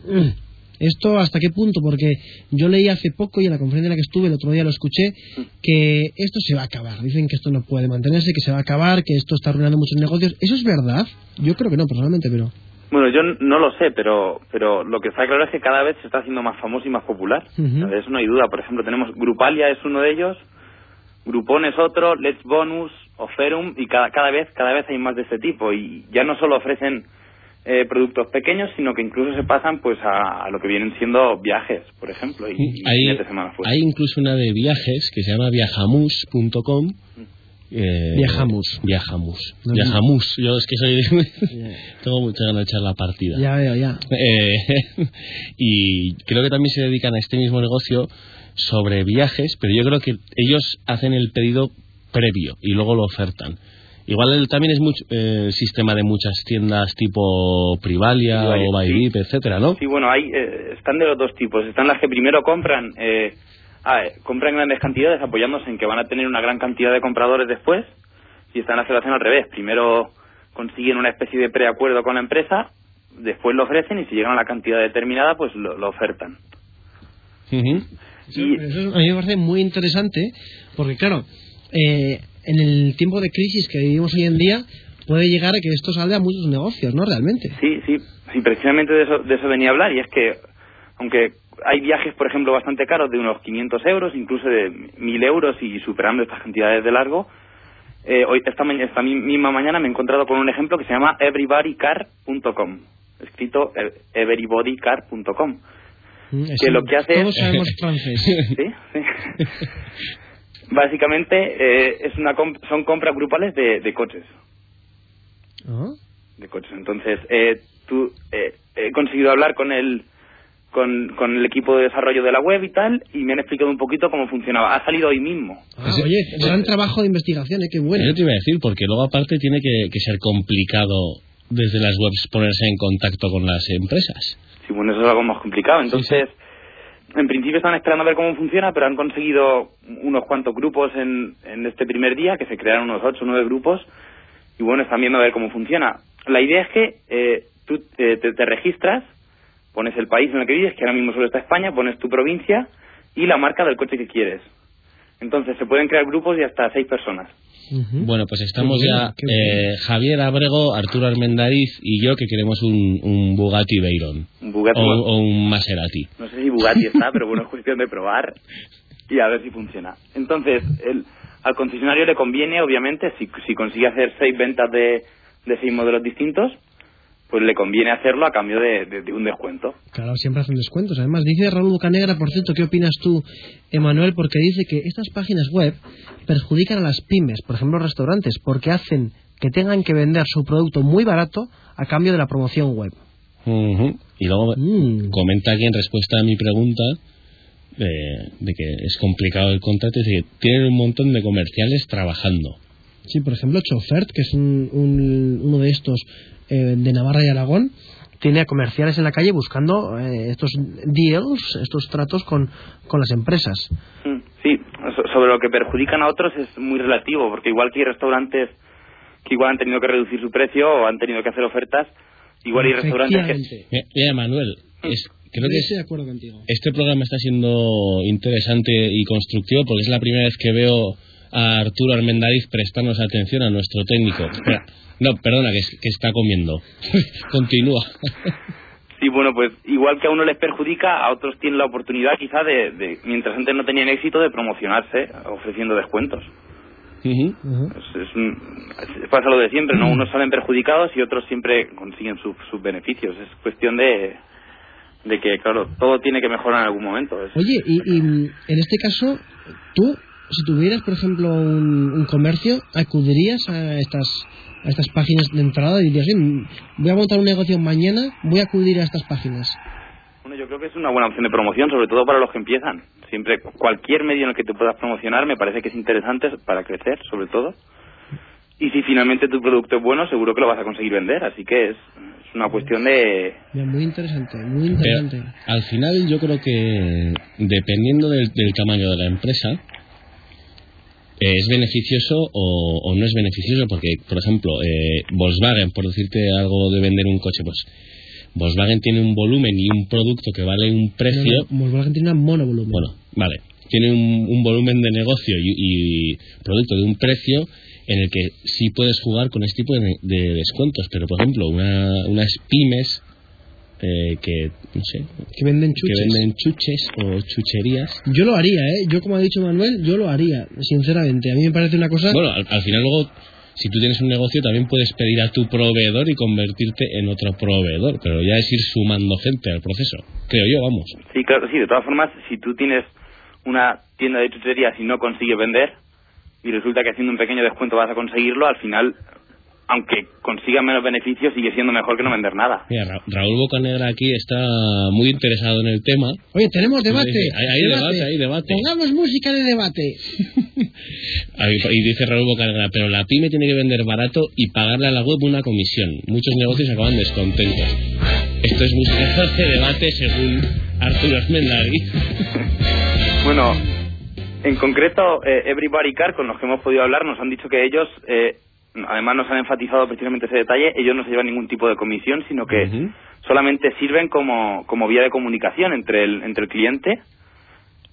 Mm. ¿Esto hasta qué punto? Porque yo leí hace poco y en la conferencia en la que estuve el otro día lo escuché que esto se va a acabar. Dicen que esto no puede mantenerse, que se va a acabar, que esto está arruinando muchos negocios. ¿Eso es verdad? Yo creo que no, personalmente, pero. Bueno, yo no lo sé, pero, pero lo que está claro es que cada vez se está haciendo más famoso y más popular. De eso no hay duda. Por ejemplo, tenemos Grupalia es uno de ellos, Groupon es otro, Let's Bonus, Oferum y cada, cada vez cada vez hay más de este tipo y ya no solo ofrecen eh, productos pequeños, sino que incluso se pasan pues a, a lo que vienen siendo viajes, por ejemplo, y, y Hay, semana fuera. hay incluso una de viajes que se llama viajamus.com. Eh, Viajamus. Viajamus. No. Yo es que soy. tengo mucha ganas de echar la partida. Ya veo, ya. Eh, y creo que también se dedican a este mismo negocio sobre viajes, pero yo creo que ellos hacen el pedido previo y luego lo ofertan. Igual el- también es mucho, eh, el sistema de muchas tiendas tipo Privalia o Bybit, etcétera, ¿no? Sí, bueno, hay, eh, están de los dos tipos. Están las que primero compran, eh, ah, eh, compran grandes cantidades apoyándose en que van a tener una gran cantidad de compradores después. Y están las que lo hacen al revés. Primero consiguen una especie de preacuerdo con la empresa, después lo ofrecen y si llegan a la cantidad determinada, pues lo, lo ofertan. Eso, eso a mí me parece muy interesante porque, claro, eh, en el tiempo de crisis que vivimos hoy en día puede llegar a que esto salga a muchos negocios, ¿no? Realmente. Sí, sí, sí, precisamente de eso, de eso venía a hablar y es que, aunque hay viajes, por ejemplo, bastante caros de unos 500 euros, incluso de 1000 euros y superando estas cantidades de largo, eh, hoy esta, esta mi- misma mañana me he encontrado con un ejemplo que se llama everybodycar.com, escrito eh, everybodycar.com. Mm, Que lo que hace es- Todos sabemos francés. Sí, sí. Básicamente eh, es una comp- son compras grupales de, de coches. Ah. de coches. Entonces, eh, tú, eh, he conseguido hablar con el, con, con el equipo de desarrollo de la web y tal, y me han explicado un poquito cómo funcionaba. Ha salido hoy mismo. Ah, oye, gran trabajo de investigación, ¿eh? Qué bueno. Yo te iba a decir, porque luego aparte tiene que, que ser complicado desde las webs ponerse en contacto con las empresas. Sí, bueno, eso es algo más complicado. Entonces, en principio estaban esperando a ver cómo funciona, pero han conseguido unos cuantos grupos en, en este primer día, que se crearon unos ocho o nueve grupos, y bueno, están viendo a ver cómo funciona. La idea es que eh, tú eh, te, te registras, pones el país en el que vives, que ahora mismo solo está España, pones tu provincia y la marca del coche que quieres. Entonces se pueden crear grupos de hasta seis personas. Bueno, pues estamos ya eh, Javier Abrego, Arturo Armendariz y yo que queremos un, un Bugatti Veyron. Un Bugatti, o, o un Maserati. no sé si Bugatti está, pero bueno, es cuestión de probar y a ver si funciona. Entonces, el, al concesionario le conviene, obviamente, si, si consigue hacer seis ventas de, de seis modelos distintos, pues le conviene hacerlo a cambio de, de- de un descuento. Claro, siempre hacen descuentos. Además, dice Raúl Bucanegra, por cierto, ¿qué opinas tú, Emanuel? Porque dice que estas páginas web perjudican a las pymes, por ejemplo, restaurantes, porque hacen que tengan que vender su producto muy barato a cambio de la promoción web. Y luego Mm. comenta aquí en respuesta a mi pregunta de, de que es complicado el contrato, dice que tienen un montón de comerciales trabajando. Sí, por ejemplo, Chofert, que es un, un- uno de estos eh, de Navarra y Aragón, tiene a comerciales en la calle buscando eh, estos deals, estos tratos con, con las empresas. Mm, Sí, so- sobre lo que perjudican a otros es muy relativo, porque igual que hay restaurantes que igual han tenido que reducir su precio o han tenido que hacer ofertas, Igual hay restaurantes que... Mira, mira, Manuel, es- creo que Estoy de acuerdo contigo. este programa está siendo interesante y constructivo porque es la primera vez que veo a Arturo Armendariz prestarnos atención a nuestro técnico. Espera, no, perdona, que, es- que está comiendo. Continúa. Sí, bueno, pues igual que a uno les perjudica, a otros tienen la oportunidad quizá de, de, mientras antes no tenían éxito, de promocionarse ofreciendo descuentos. Es, es, un- es- pasa lo de siempre, ¿no? Unos salen perjudicados y otros siempre consiguen sus, sus beneficios. Es cuestión de, de que, claro, todo tiene que mejorar en algún momento. Es- Oye, y, y, mm, en este caso, tú, si tuvieras, por ejemplo, un, un comercio, ¿acudirías a estas a estas páginas de entrada y dirías, "Oye, voy a montar un negocio mañana, voy a acudir a estas páginas? Bueno, yo creo que es una buena opción de promoción, sobre todo para los que empiezan. Siempre, cualquier medio en el que te puedas promocionar me parece que es interesante para crecer, sobre todo. Y si finalmente tu producto es bueno, seguro que lo vas a conseguir vender. Así que es, es una cuestión de... Muy interesante, muy Pero interesante. al final yo creo que dependiendo del, del tamaño de la empresa es beneficioso o, o no es beneficioso porque por ejemplo eh, Volkswagen por decirte algo de vender un coche pues Volkswagen tiene un volumen y un producto que vale un precio. No, no, Volkswagen tiene una monovolumen. bueno vale. Tiene un, un volumen de negocio y, y producto de un precio en el que sí puedes jugar con este tipo de, de descuentos. Pero por ejemplo una, unas pymes eh, que no sé que venden chuches. que venden chuches o chucherías Yo lo haría, ¿eh? Yo, como ha dicho Manuel, yo lo haría, sinceramente. A mí me parece una cosa... bueno al, al final luego si tú tienes un negocio también puedes pedir a tu proveedor y convertirte en otro proveedor pero ya es ir sumando gente al proceso creo yo vamos Sí, claro, sí, de todas formas, si tú tienes una tienda de chucherías y no consigues vender, y resulta que haciendo un pequeño descuento vas a conseguirlo, al final, aunque consigas menos beneficios, sigue siendo mejor que no vender nada. Mira, Ra- Raúl Bocanegra aquí está muy interesado en el tema. Oye, tenemos debate. Hay- hay debate, hay debate. Pongamos música de debate. Y dice Raúl Bocanegra, pero la pyme tiene que vender barato y pagarle a la web una comisión. Muchos negocios acaban descontentos. Esto es música de debate según Arturo Armendariz. Bueno, en concreto, eh, Everybody Car, con los que hemos podido hablar, nos han dicho que ellos, eh, además nos han enfatizado precisamente ese detalle, ellos no se llevan ningún tipo de comisión, sino que solamente sirven como, como vía de comunicación entre el, entre el cliente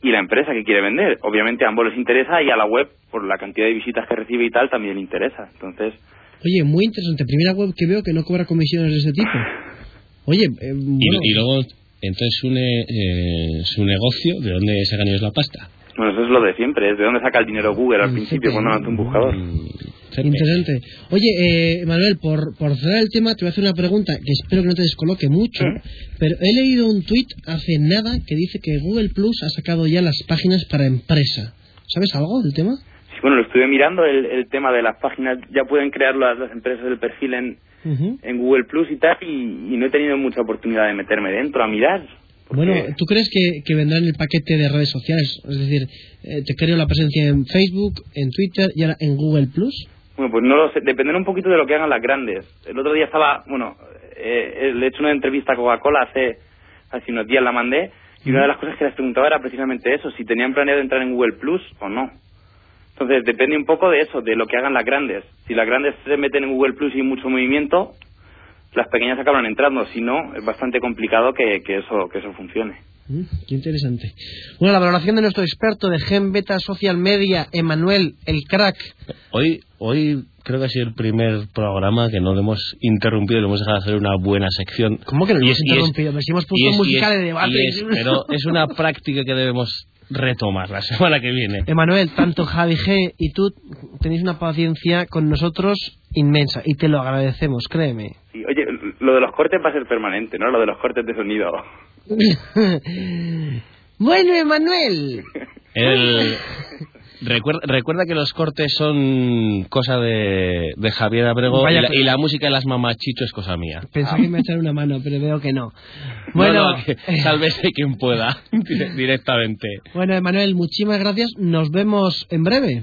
y la empresa que quiere vender. Obviamente a ambos les interesa y a la web, por la cantidad de visitas que recibe y tal, también le interesa. Entonces, Oye, muy interesante. Primera web que veo que no cobra comisiones de ese tipo. Oye, eh, Y, bueno, y luego, entonces, su, ne- eh, su negocio, ¿de dónde sacan ellos la pasta? Bueno, eso es lo de siempre, es de dónde saca el dinero Google al principio cuando lanza un buscador. interesante. Oye, eh, Manuel, por, por cerrar el tema, te voy a hacer una pregunta que espero que no te descoloque mucho, pero he leído un tuit hace nada que dice que Google Plus ha sacado ya las páginas para empresa. ¿Sabes algo del tema? Sí, bueno, lo estuve mirando, el, el tema de las páginas, ya pueden crear las, las empresas el perfil en, en Google Plus y tal, y, y no he tenido mucha oportunidad de meterme dentro a mirar. Bueno, ¿tú crees que, que vendrá en el paquete de redes sociales? Es decir, eh, te creo la presencia en Facebook, en Twitter y ahora en Google Plus. Bueno, pues no lo sé, dependerá un poquito de lo que hagan las grandes. El otro día estaba, bueno, eh, eh, le he hecho una entrevista a Coca-Cola hace, hace unos días, la mandé, y una de las cosas que les preguntaba era precisamente eso, si tenían planeado entrar en Google Plus o no. Entonces, depende un poco de eso, de lo que hagan las grandes. Si las grandes se meten en Google Plus y hay mucho movimiento, las pequeñas acaban entrando. Si no, es bastante complicado que, que eso que eso funcione. Mm, qué interesante. Bueno, la valoración de nuestro experto de Gen Beta Social Media, Emanuel, el crack. Hoy, hoy creo que ha sido el primer programa que no lo hemos interrumpido y lo hemos dejado hacer una buena sección. ¿Cómo que no lo hemos interrumpido? Pero si hemos puesto es- de debate. es- pero es una práctica que debemos retomar la semana que viene. Emanuel, tanto Javi G y tú tenéis una paciencia con nosotros inmensa y te lo agradecemos, créeme. Oye, lo de los cortes va a ser permanente, ¿no? Lo de los cortes de sonido. bueno, Emanuel. El- recuerda, recuerda que los cortes son cosa de, de Javier Abrego Vaya y la, que- y la música de las mamachicho es cosa mía. Pensé que me echar una mano, pero veo que no. Bueno, Bueno, que sálvese quien pueda dire- directamente. bueno, Emanuel, muchísimas gracias. Nos vemos en breve.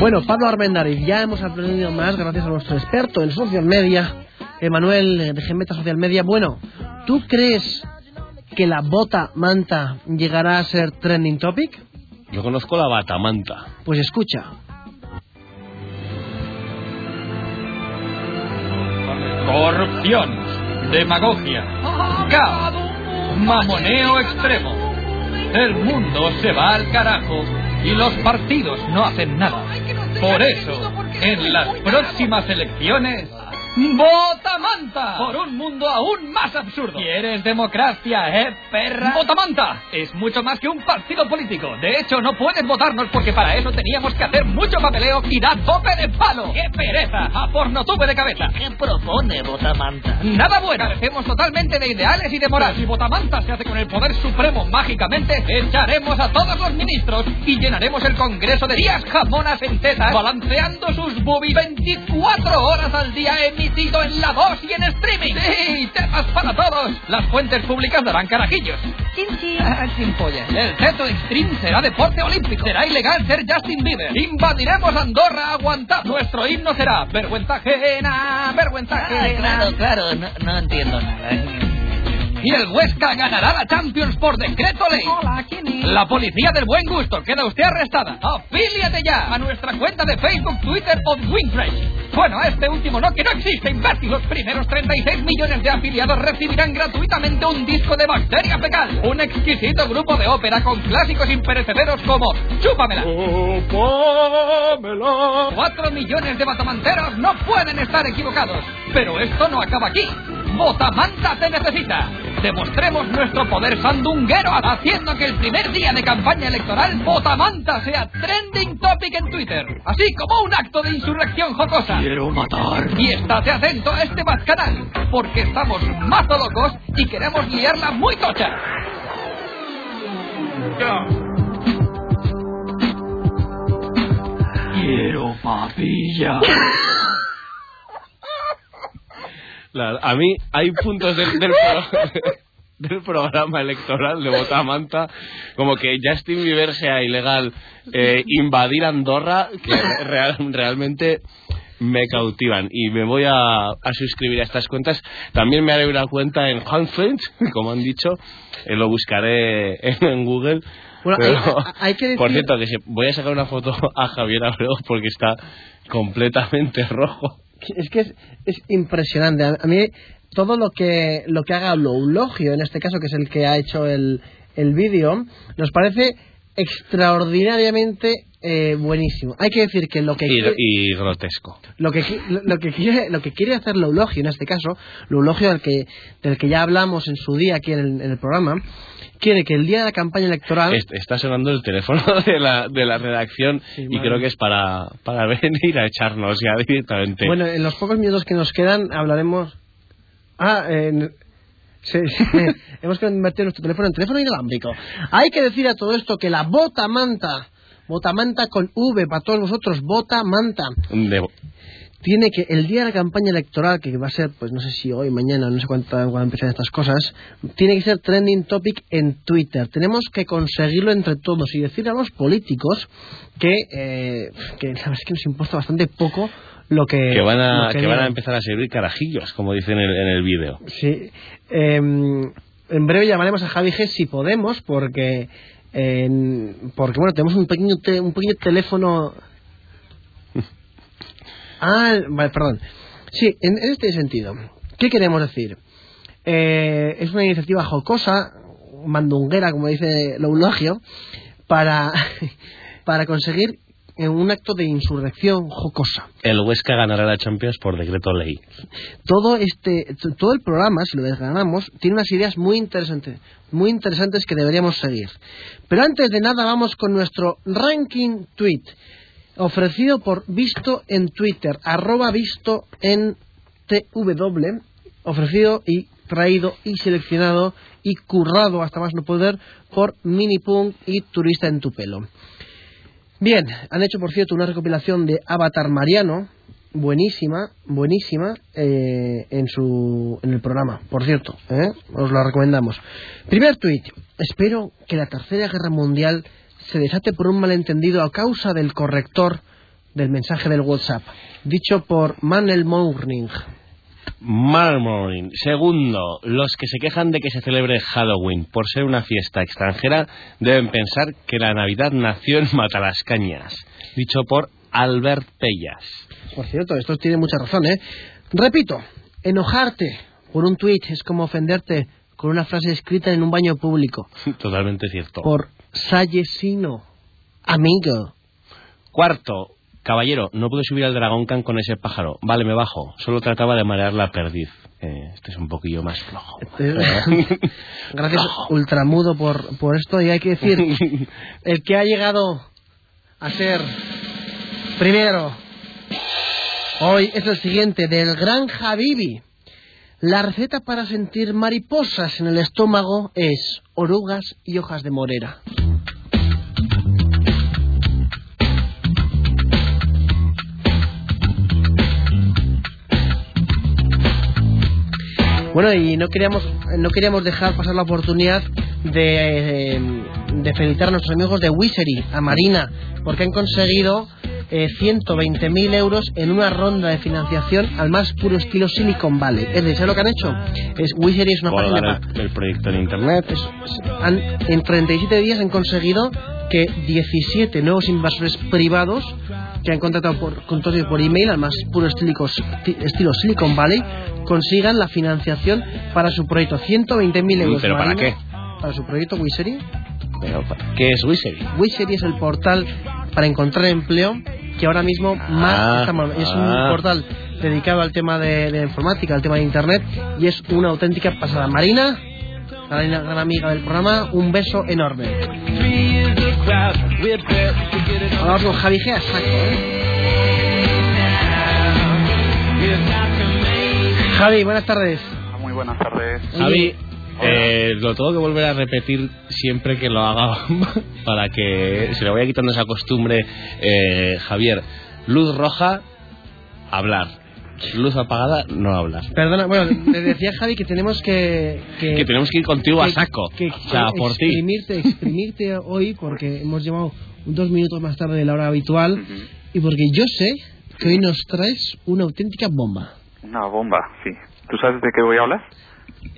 Bueno, Pablo Armendariz, ya hemos aprendido más gracias a nuestro experto en social media, Emanuel eh, de Gemeta Social Media. Bueno, ¿tú crees que la bota manta llegará a ser trending topic? Yo conozco la batamanta. Pues escucha. Corrupción, demagogia, caos, mamoneo extremo. El mundo se va al carajo y los partidos no hacen nada. Por eso, en las próximas elecciones, ¡Vota Manta! Por un mundo aún más absurdo. ¿Quieres democracia, eh, perra? ¡Vota Manta! Es mucho más que un partido político. De hecho, no puedes votarnos porque para eso teníamos que hacer mucho papeleo y dar tope de palo. ¡Qué pereza! A por no tuve de cabeza. ¿Qué propone Botamanta? Nada bueno. Carecemos totalmente de ideales y de moral. Si Botamanta se hace con el poder supremo mágicamente, echaremos a todos los ministros y llenaremos el Congreso de días jamonas en tetas, balanceando sus boobies 24 horas al día en la 2 y en streaming. ¡Sí! ¡Temas para todos! Las fuentes públicas darán carajillos. Ah, sin pollas. El reto extreme será deporte olímpico. Será ilegal ser Justin Bieber. Invadiremos Andorra aguantando. Nuestro himno será vergüenza ajena, vergüenza Ah, ajena. claro, claro, no, no entiendo nada. Y el Huesca ganará la Champions por decreto ley. La policía del buen gusto queda usted arrestada. Afíliate ya a nuestra cuenta de Facebook, Twitter o Winfresh. Bueno, a este último no, que no existe, imbécil. Los primeros 36 millones de afiliados recibirán gratuitamente un disco de bacteria fecal. Un exquisito grupo de ópera con clásicos imperecederos como Chúpamela. Chúpamela. Cuatro millones de batamanteros no pueden estar equivocados. Pero esto no acaba aquí. Botamanta te necesita. Demostremos nuestro poder sandunguero haciendo que el primer día de campaña electoral Botamanta sea trending topic en Twitter. Así como un acto de insurrección jocosa. Quiero matar. Y estate atento a este más canal, porque estamos más locos y queremos liarla muy tocha. Quiero papilla. La- a mí hay puntos del, del, pro- del programa electoral de Botamanta como que Justin Bieber sea ilegal, eh, invadir Andorra, que real- realmente me cautivan y me voy a, a suscribir a estas cuentas. También me haré una cuenta en Hanfriends, como han dicho, eh, lo buscaré en, en Google. Bueno, Pero, hay- hay que Por cierto, que voy a sacar una foto a Javier Abreu porque está completamente rojo. Es que es, es impresionante. A, a mí todo lo que lo que haga Loulogio, en este caso, que es el que ha hecho el, el vídeo, nos parece extraordinariamente eh, buenísimo. Hay que decir que lo que Y, quiere- y grotesco. lo que, lo, lo que quiere lo que quiere hacer Loulogio en este caso, Loulogio del que del que ya hablamos en su día aquí en el, en el programa, quiere que el día de la campaña electoral Est- Está sonando el teléfono de la, de la redacción y madre. creo que es para, para venir a echarnos ya directamente. Bueno, en los pocos minutos que nos quedan hablaremos. Ah, en- se- se- hemos convertido nuestro teléfono en teléfono inalámbrico. Hay que decir a todo esto que la bota manta, bota manta con V para todos vosotros, bota manta, De- tiene que el día de la campaña electoral, que va a ser, pues no sé si hoy, mañana, no sé cuánto, cuándo empiezan estas cosas, tiene que ser trending topic en Twitter. Tenemos que conseguirlo entre todos y decir a los políticos que, eh, que la verdad es que nos importa bastante poco lo que, que van a, lo que van a empezar a servir carajillos, como dicen en el, en el vídeo. Sí. Em, en breve llamaremos a Javi G si podemos, porque en- porque bueno, tenemos un pequeño te- un pequeño teléfono. Ah, vale, perdón. Sí, en, en este sentido. ¿Qué queremos decir? Eh, es una iniciativa jocosa, mandunguera, como dice Loulogio, para, para conseguir un acto de insurrección jocosa. El Huesca ganará la Champions por decreto ley. todo este todo el programa si lo desgranamos tiene unas ideas muy interesantes muy interesantes que deberíamos seguir pero antes de nada vamos con nuestro ranking tweet ofrecido por visto en Twitter arroba visto en tw ofrecido y traído y seleccionado y currado hasta más no poder por Minipunk y Turista en tu pelo Bien, han hecho por cierto una recopilación de Avatar Mariano buenísima, buenísima eh, en su en el programa, por cierto, ¿eh? os la recomendamos. Primer tuit, espero que la Tercera Guerra Mundial se desate por un malentendido a causa del corrector del mensaje del WhatsApp, dicho por Manel Morning. Marmorin. Segundo, los que se quejan de que se celebre Halloween por ser una fiesta extranjera deben pensar que la Navidad nació en Matalascañas. Dicho por Albert Pellas. Por cierto, esto tiene mucha razón, ¿eh? Repito, enojarte por un tuit es como ofenderte con una frase escrita en un baño público. Totalmente cierto. Por Sayesino, amigo. Cuarto, caballero, no pude subir al Dragon Khan con ese pájaro. Vale, me bajo. Solo trataba de marear la perdiz. Eh, este es un poquillo más flojo. Gracias, Ultramudo, por, por esto. Y hay que decir, el que ha llegado a ser primero hoy es el siguiente, del gran Habibi. La receta para sentir mariposas en el estómago es orugas y hojas de morera. Bueno, y no queríamos, no queríamos dejar pasar la oportunidad de, eh, de felicitar a nuestros amigos de Wizzery, a Marina, porque han conseguido eh, 120.000 euros en una ronda de financiación al más puro estilo Silicon Valley. Es decir, ¿sabes lo que han hecho? Es, Wizzery es una página... dar el, el proyecto en internet. han, en 37 días han conseguido que 17 nuevos inversores privados que han contratado por, contratado por email al más puro estilo, estilo Silicon Valley consigan la financiación para su proyecto 120.000 euros. ¿Pero para qué? Para su proyecto. Pero, ¿Qué es Wizzery? Wizzery es el portal para encontrar empleo que ahora mismo más está mal- es un ah. portal dedicado al tema de, de informática, al tema de internet y es una auténtica pasada. Marina, Marina, gran amiga del programa, un beso enorme. Ahora con Javi G. a saco, ¿eh? Javi, buenas tardes. Muy buenas tardes. Javi, eh, lo tengo que volver a repetir siempre que lo haga para que se le vaya quitando esa costumbre. Eh, Javier, luz roja, hablar. Luz apagada, no hablar. Perdona, bueno, te decía Javi que tenemos que... Que, Que tenemos que ir contigo a saco. que- o sea, que por ti. exprimirte, exprimirte hoy porque hemos llegado dos minutos más tarde de la hora habitual y porque yo sé que hoy nos traes una auténtica bomba. Una bomba, sí. ¿Tú sabes de qué voy a hablar?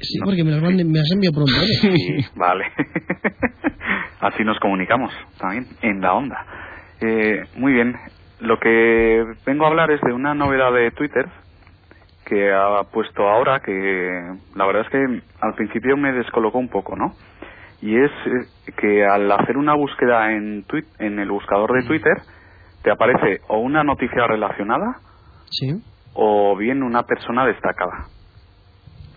Sí, porque me las, mande- me las enviado por un mail. Sí, vale. Así nos comunicamos también en la onda. Eh, muy bien. Lo que vengo a hablar es de una novedad de Twitter que ha puesto ahora que la verdad es que al principio me descolocó un poco, ¿no? Y es eh, que al hacer una búsqueda en, en el buscador de Twitter te aparece o una noticia relacionada Sí. o bien una persona destacada.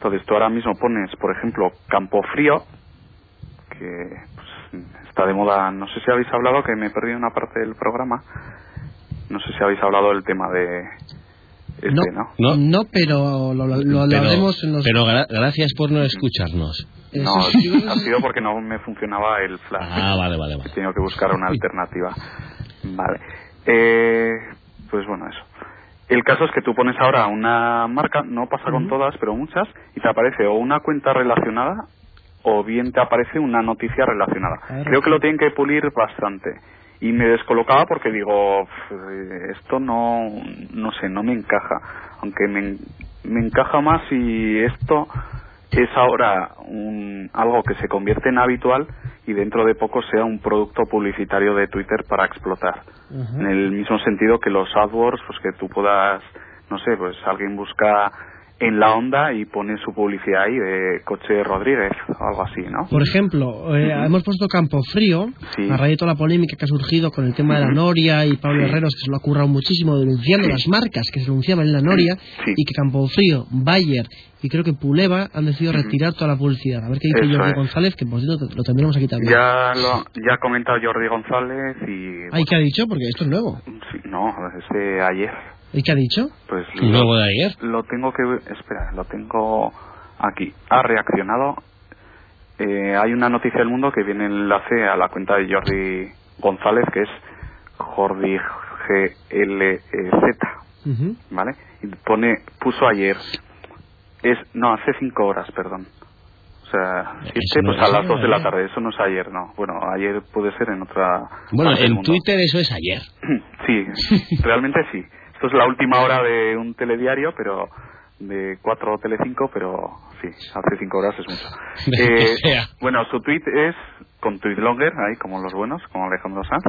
Entonces tú ahora mismo pones, por ejemplo, Campo Frío, que pues, está de moda, no sé si habéis hablado, que me he perdido una parte del programa, no sé si habéis hablado del tema de este, ¿no? No, pero lo, lo- lo Pero, hablaremos en los... pero gra- gracias por no escucharnos. No, ha sido porque no me funcionaba el flash. Ah, vale, vale, vale. He tenido que buscar una alternativa. Vale. Eh, pues bueno, eso. El caso es que tú pones ahora una marca, no pasa con todas, pero muchas, y te aparece o una cuenta relacionada o bien te aparece una noticia relacionada. Claro. Creo que lo tienen que pulir bastante. Y me descolocaba porque digo, "Pf, eh, esto no, no sé, no me encaja. Aunque me, me encaja más si esto es ahora un, algo que se convierte en habitual y dentro de poco sea un producto publicitario de Twitter para explotar. En el mismo sentido que los AdWords, pues que tú puedas, no sé, pues alguien busca en la onda y pone su publicidad ahí de coche Rodríguez o algo así, ¿no? Por ejemplo, eh, hemos puesto Campo Frío, Sí. a raíz de toda la polémica que ha surgido con el tema de la Noria y Pablo Herreros, que se lo ha currado muchísimo denunciando las marcas que se denunciaban en la Noria, y que Campo Frío, Bayer y creo que Puleva han decidido retirar toda la publicidad. A ver qué dice Eso Jordi es. González, que por cierto lo tendremos aquí también. Ya lo ya ha comentado Jordi González y... Ay, ¿qué ha dicho? Porque esto es nuevo. sí, no, es de ayer. ¿Y qué ha dicho? Pues ¿Luego de ayer? Lo tengo que... Espera, lo tengo aquí. Ha reaccionado. Eh, hay una noticia del mundo que viene en enlace a la cuenta de Jordi González, que es Jordi GLZ. ¿vale? Y pone, puso ayer, es, no, hace cinco horas, perdón. O sea, siete, no pues es a las ayer, dos de la ¿eh? tarde, eso no es ayer, no. Bueno, ayer puede ser en otra... Bueno, parte del en mundo. Twitter eso es ayer. Sí, realmente sí. Esto es la última hora de un telediario, pero de 4 o Telecinco, pero sí, hace 5 horas es mucho. Sea. bueno, su tweet es con tweet longer, ahí como los buenos, como Alejandro Sanz.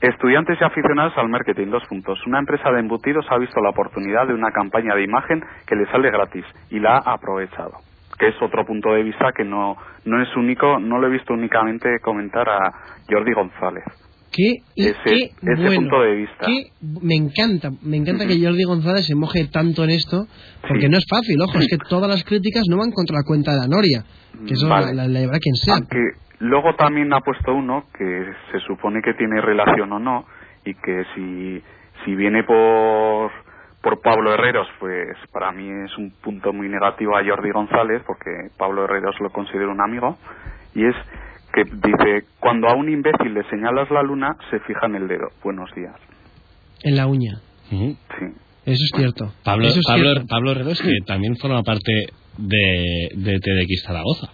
Estudiantes y aficionados al marketing, dos puntos. Una empresa de embutidos ha visto la oportunidad de una campaña de imagen que le sale gratis y la ha aprovechado. Que es otro punto de vista que no, no es único, no lo he visto únicamente comentar a Jordi González. Qué, Ese- qué ese bueno, punto de vista. qué- me encanta, me encanta que Jordi González se moje tanto en esto, porque Sí. no es fácil, ojo, es que todas las críticas no van contra la cuenta de la Noria, que eso Vale. la, la llevará quien sea. Aunque luego también ha puesto uno que se supone que tiene relación o no y que si, si viene por, por Pablo Herreros, pues para mí es un punto muy negativo a Jordi González porque Pablo Herreros lo considero un amigo y es que dice, cuando a un imbécil le señalas la luna, se fija en el dedo. Buenos días. En la uña. Sí. Eso es cierto. Pablo, Eso es Pablo, cierto. Pablo Herreros, que también forma parte de, de TDX Zaragoza.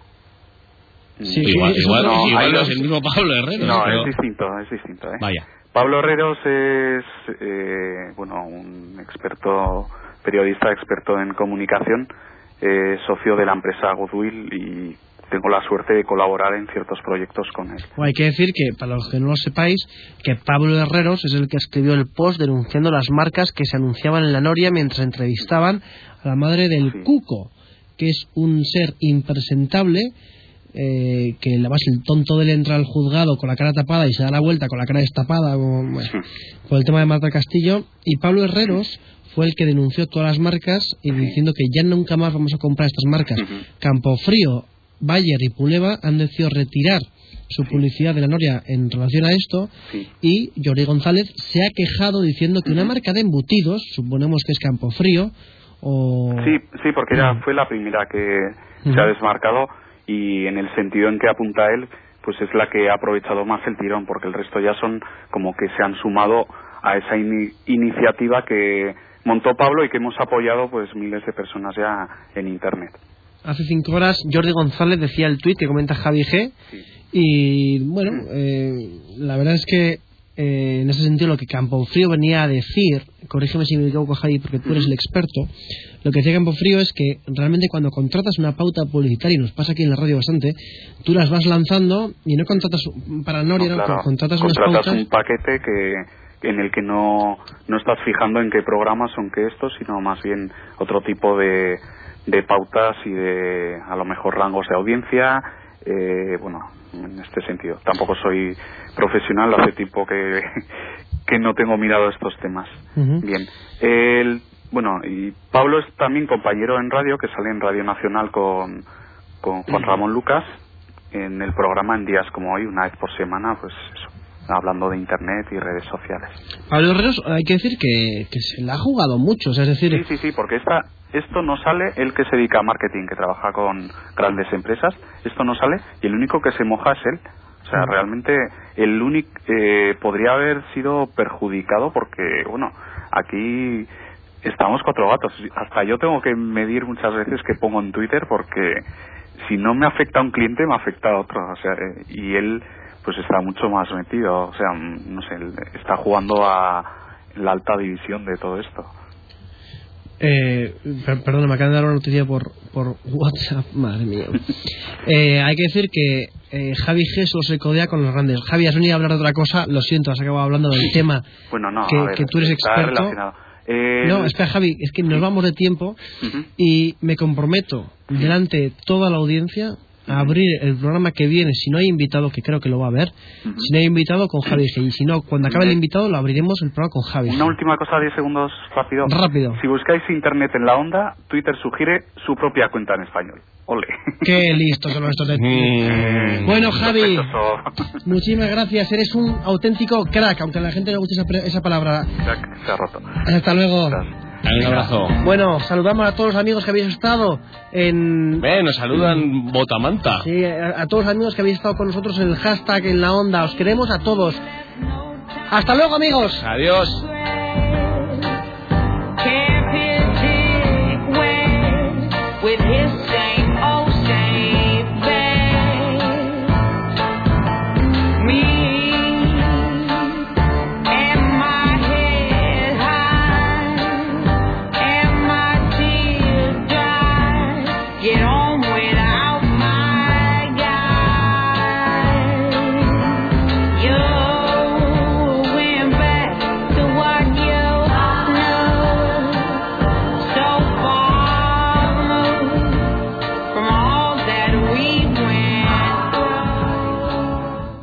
Sí, igual sí, igual, no, igual no es el mismo Pablo Herreros. No, pero- es distinto, es distinto. ¿eh? Vaya. Pablo Herreros es, eh, bueno, un experto, periodista experto en comunicación, eh, socio de la empresa Goodwill y tengo la suerte de colaborar en ciertos proyectos con él. O hay que decir que, para los que no lo sepáis, que Pablo Herreros es el que escribió el post denunciando las marcas que se anunciaban en la Noria mientras entrevistaban a la madre del Cuco, que es un ser impresentable, eh, que además el tonto de él entra al juzgado con la cara tapada y se da la vuelta con la cara destapada como, bueno, por el tema de Marta Castillo, y Pablo Herreros fue el que denunció todas las marcas y diciendo que ya nunca más vamos a comprar estas marcas. Campofrío, Bayer y Puleva han decidido retirar su publicidad de la Noria en relación a esto y Jordi González se ha quejado diciendo que una marca de embutidos, suponemos que es Campofrío, o... Sí, sí, porque ya fue la primera que se ha desmarcado y en el sentido en que apunta él, pues es la que ha aprovechado más el tirón, porque el resto ya son como que se han sumado a esa ini- iniciativa que montó Pablo y que hemos apoyado pues miles de personas ya en Internet. Hace cinco horas Jordi González decía el tuit que comenta Javi G. Y bueno, eh, la verdad es que eh, en ese sentido lo que Campofrío venía a decir, corrígeme si me equivoco Javi porque tú eres el experto, lo que decía Campofrío es que realmente cuando contratas una pauta publicitaria, y nos pasa aquí en la radio bastante, tú las vas lanzando y no contratas para Noria, No, no, claro, contratas unas contratas pautas. un paquete que en el que no, no estás fijando en qué programas son que estos, sino más bien otro tipo de, de pautas y de a lo mejor rangos de audiencia, eh, bueno, en este sentido. Tampoco soy profesional, hace tiempo que, que no tengo mirado estos temas. Bien. El, bueno, y Pablo es también compañero en radio, que sale en Radio Nacional con, con Juan Ramón Lucas, en el programa en días como hoy, una vez por semana, pues eso, hablando de Internet y redes sociales. Pablo Herreros, hay que decir que, que se la ha jugado mucho, o sea, es decir, Sí, sí, sí, porque esta, esto no sale, el que se dedica a marketing, que trabaja con grandes empresas, esto no sale y el único que se moja es él. O sea, realmente el único eh, podría haber sido perjudicado porque, bueno, aquí estamos cuatro gatos. Hasta yo tengo que medir muchas veces que pongo en Twitter porque si no me afecta a un cliente, me afecta a otro. O sea, eh, y él pues está mucho más metido. O sea, mm, no sé, está jugando a la alta división de todo esto. Eh, per- perdona, me acaban de dar una noticia por, por WhatsApp, madre mía. Eh, hay que decir que eh, Javi G solo se codea con los grandes. Javi, has venido a hablar de otra cosa, lo siento, has acabado hablando del tema Bueno, no, que, ver, que tú eres experto. Eh, No, espera, Javi, es que nos vamos de tiempo y me comprometo delante de toda la audiencia a abrir el programa que viene, si no hay invitado, que creo que lo va a haber, si no hay invitado con Javi G. Y si no, cuando acabe el invitado, lo abriremos el programa con Javi G. Una última cosa, 10 segundos rápido. Rápido. Si buscáis internet en la onda, Twitter sugiere su propia cuenta en español. Ole. Qué listo son estos de Mm. Bueno, Javi, Sospechoso. muchísimas gracias. Eres un auténtico crack, aunque a la gente no le guste esa, palabra. Jack se ha roto. Hasta luego. Un abrazo. Bueno, saludamos a todos los amigos que habéis estado en... Ve, nos saludan Botamanta. Sí, a, a todos los amigos que habéis estado con nosotros en el hashtag en la onda. Os queremos a todos. Hasta luego, amigos. Adiós.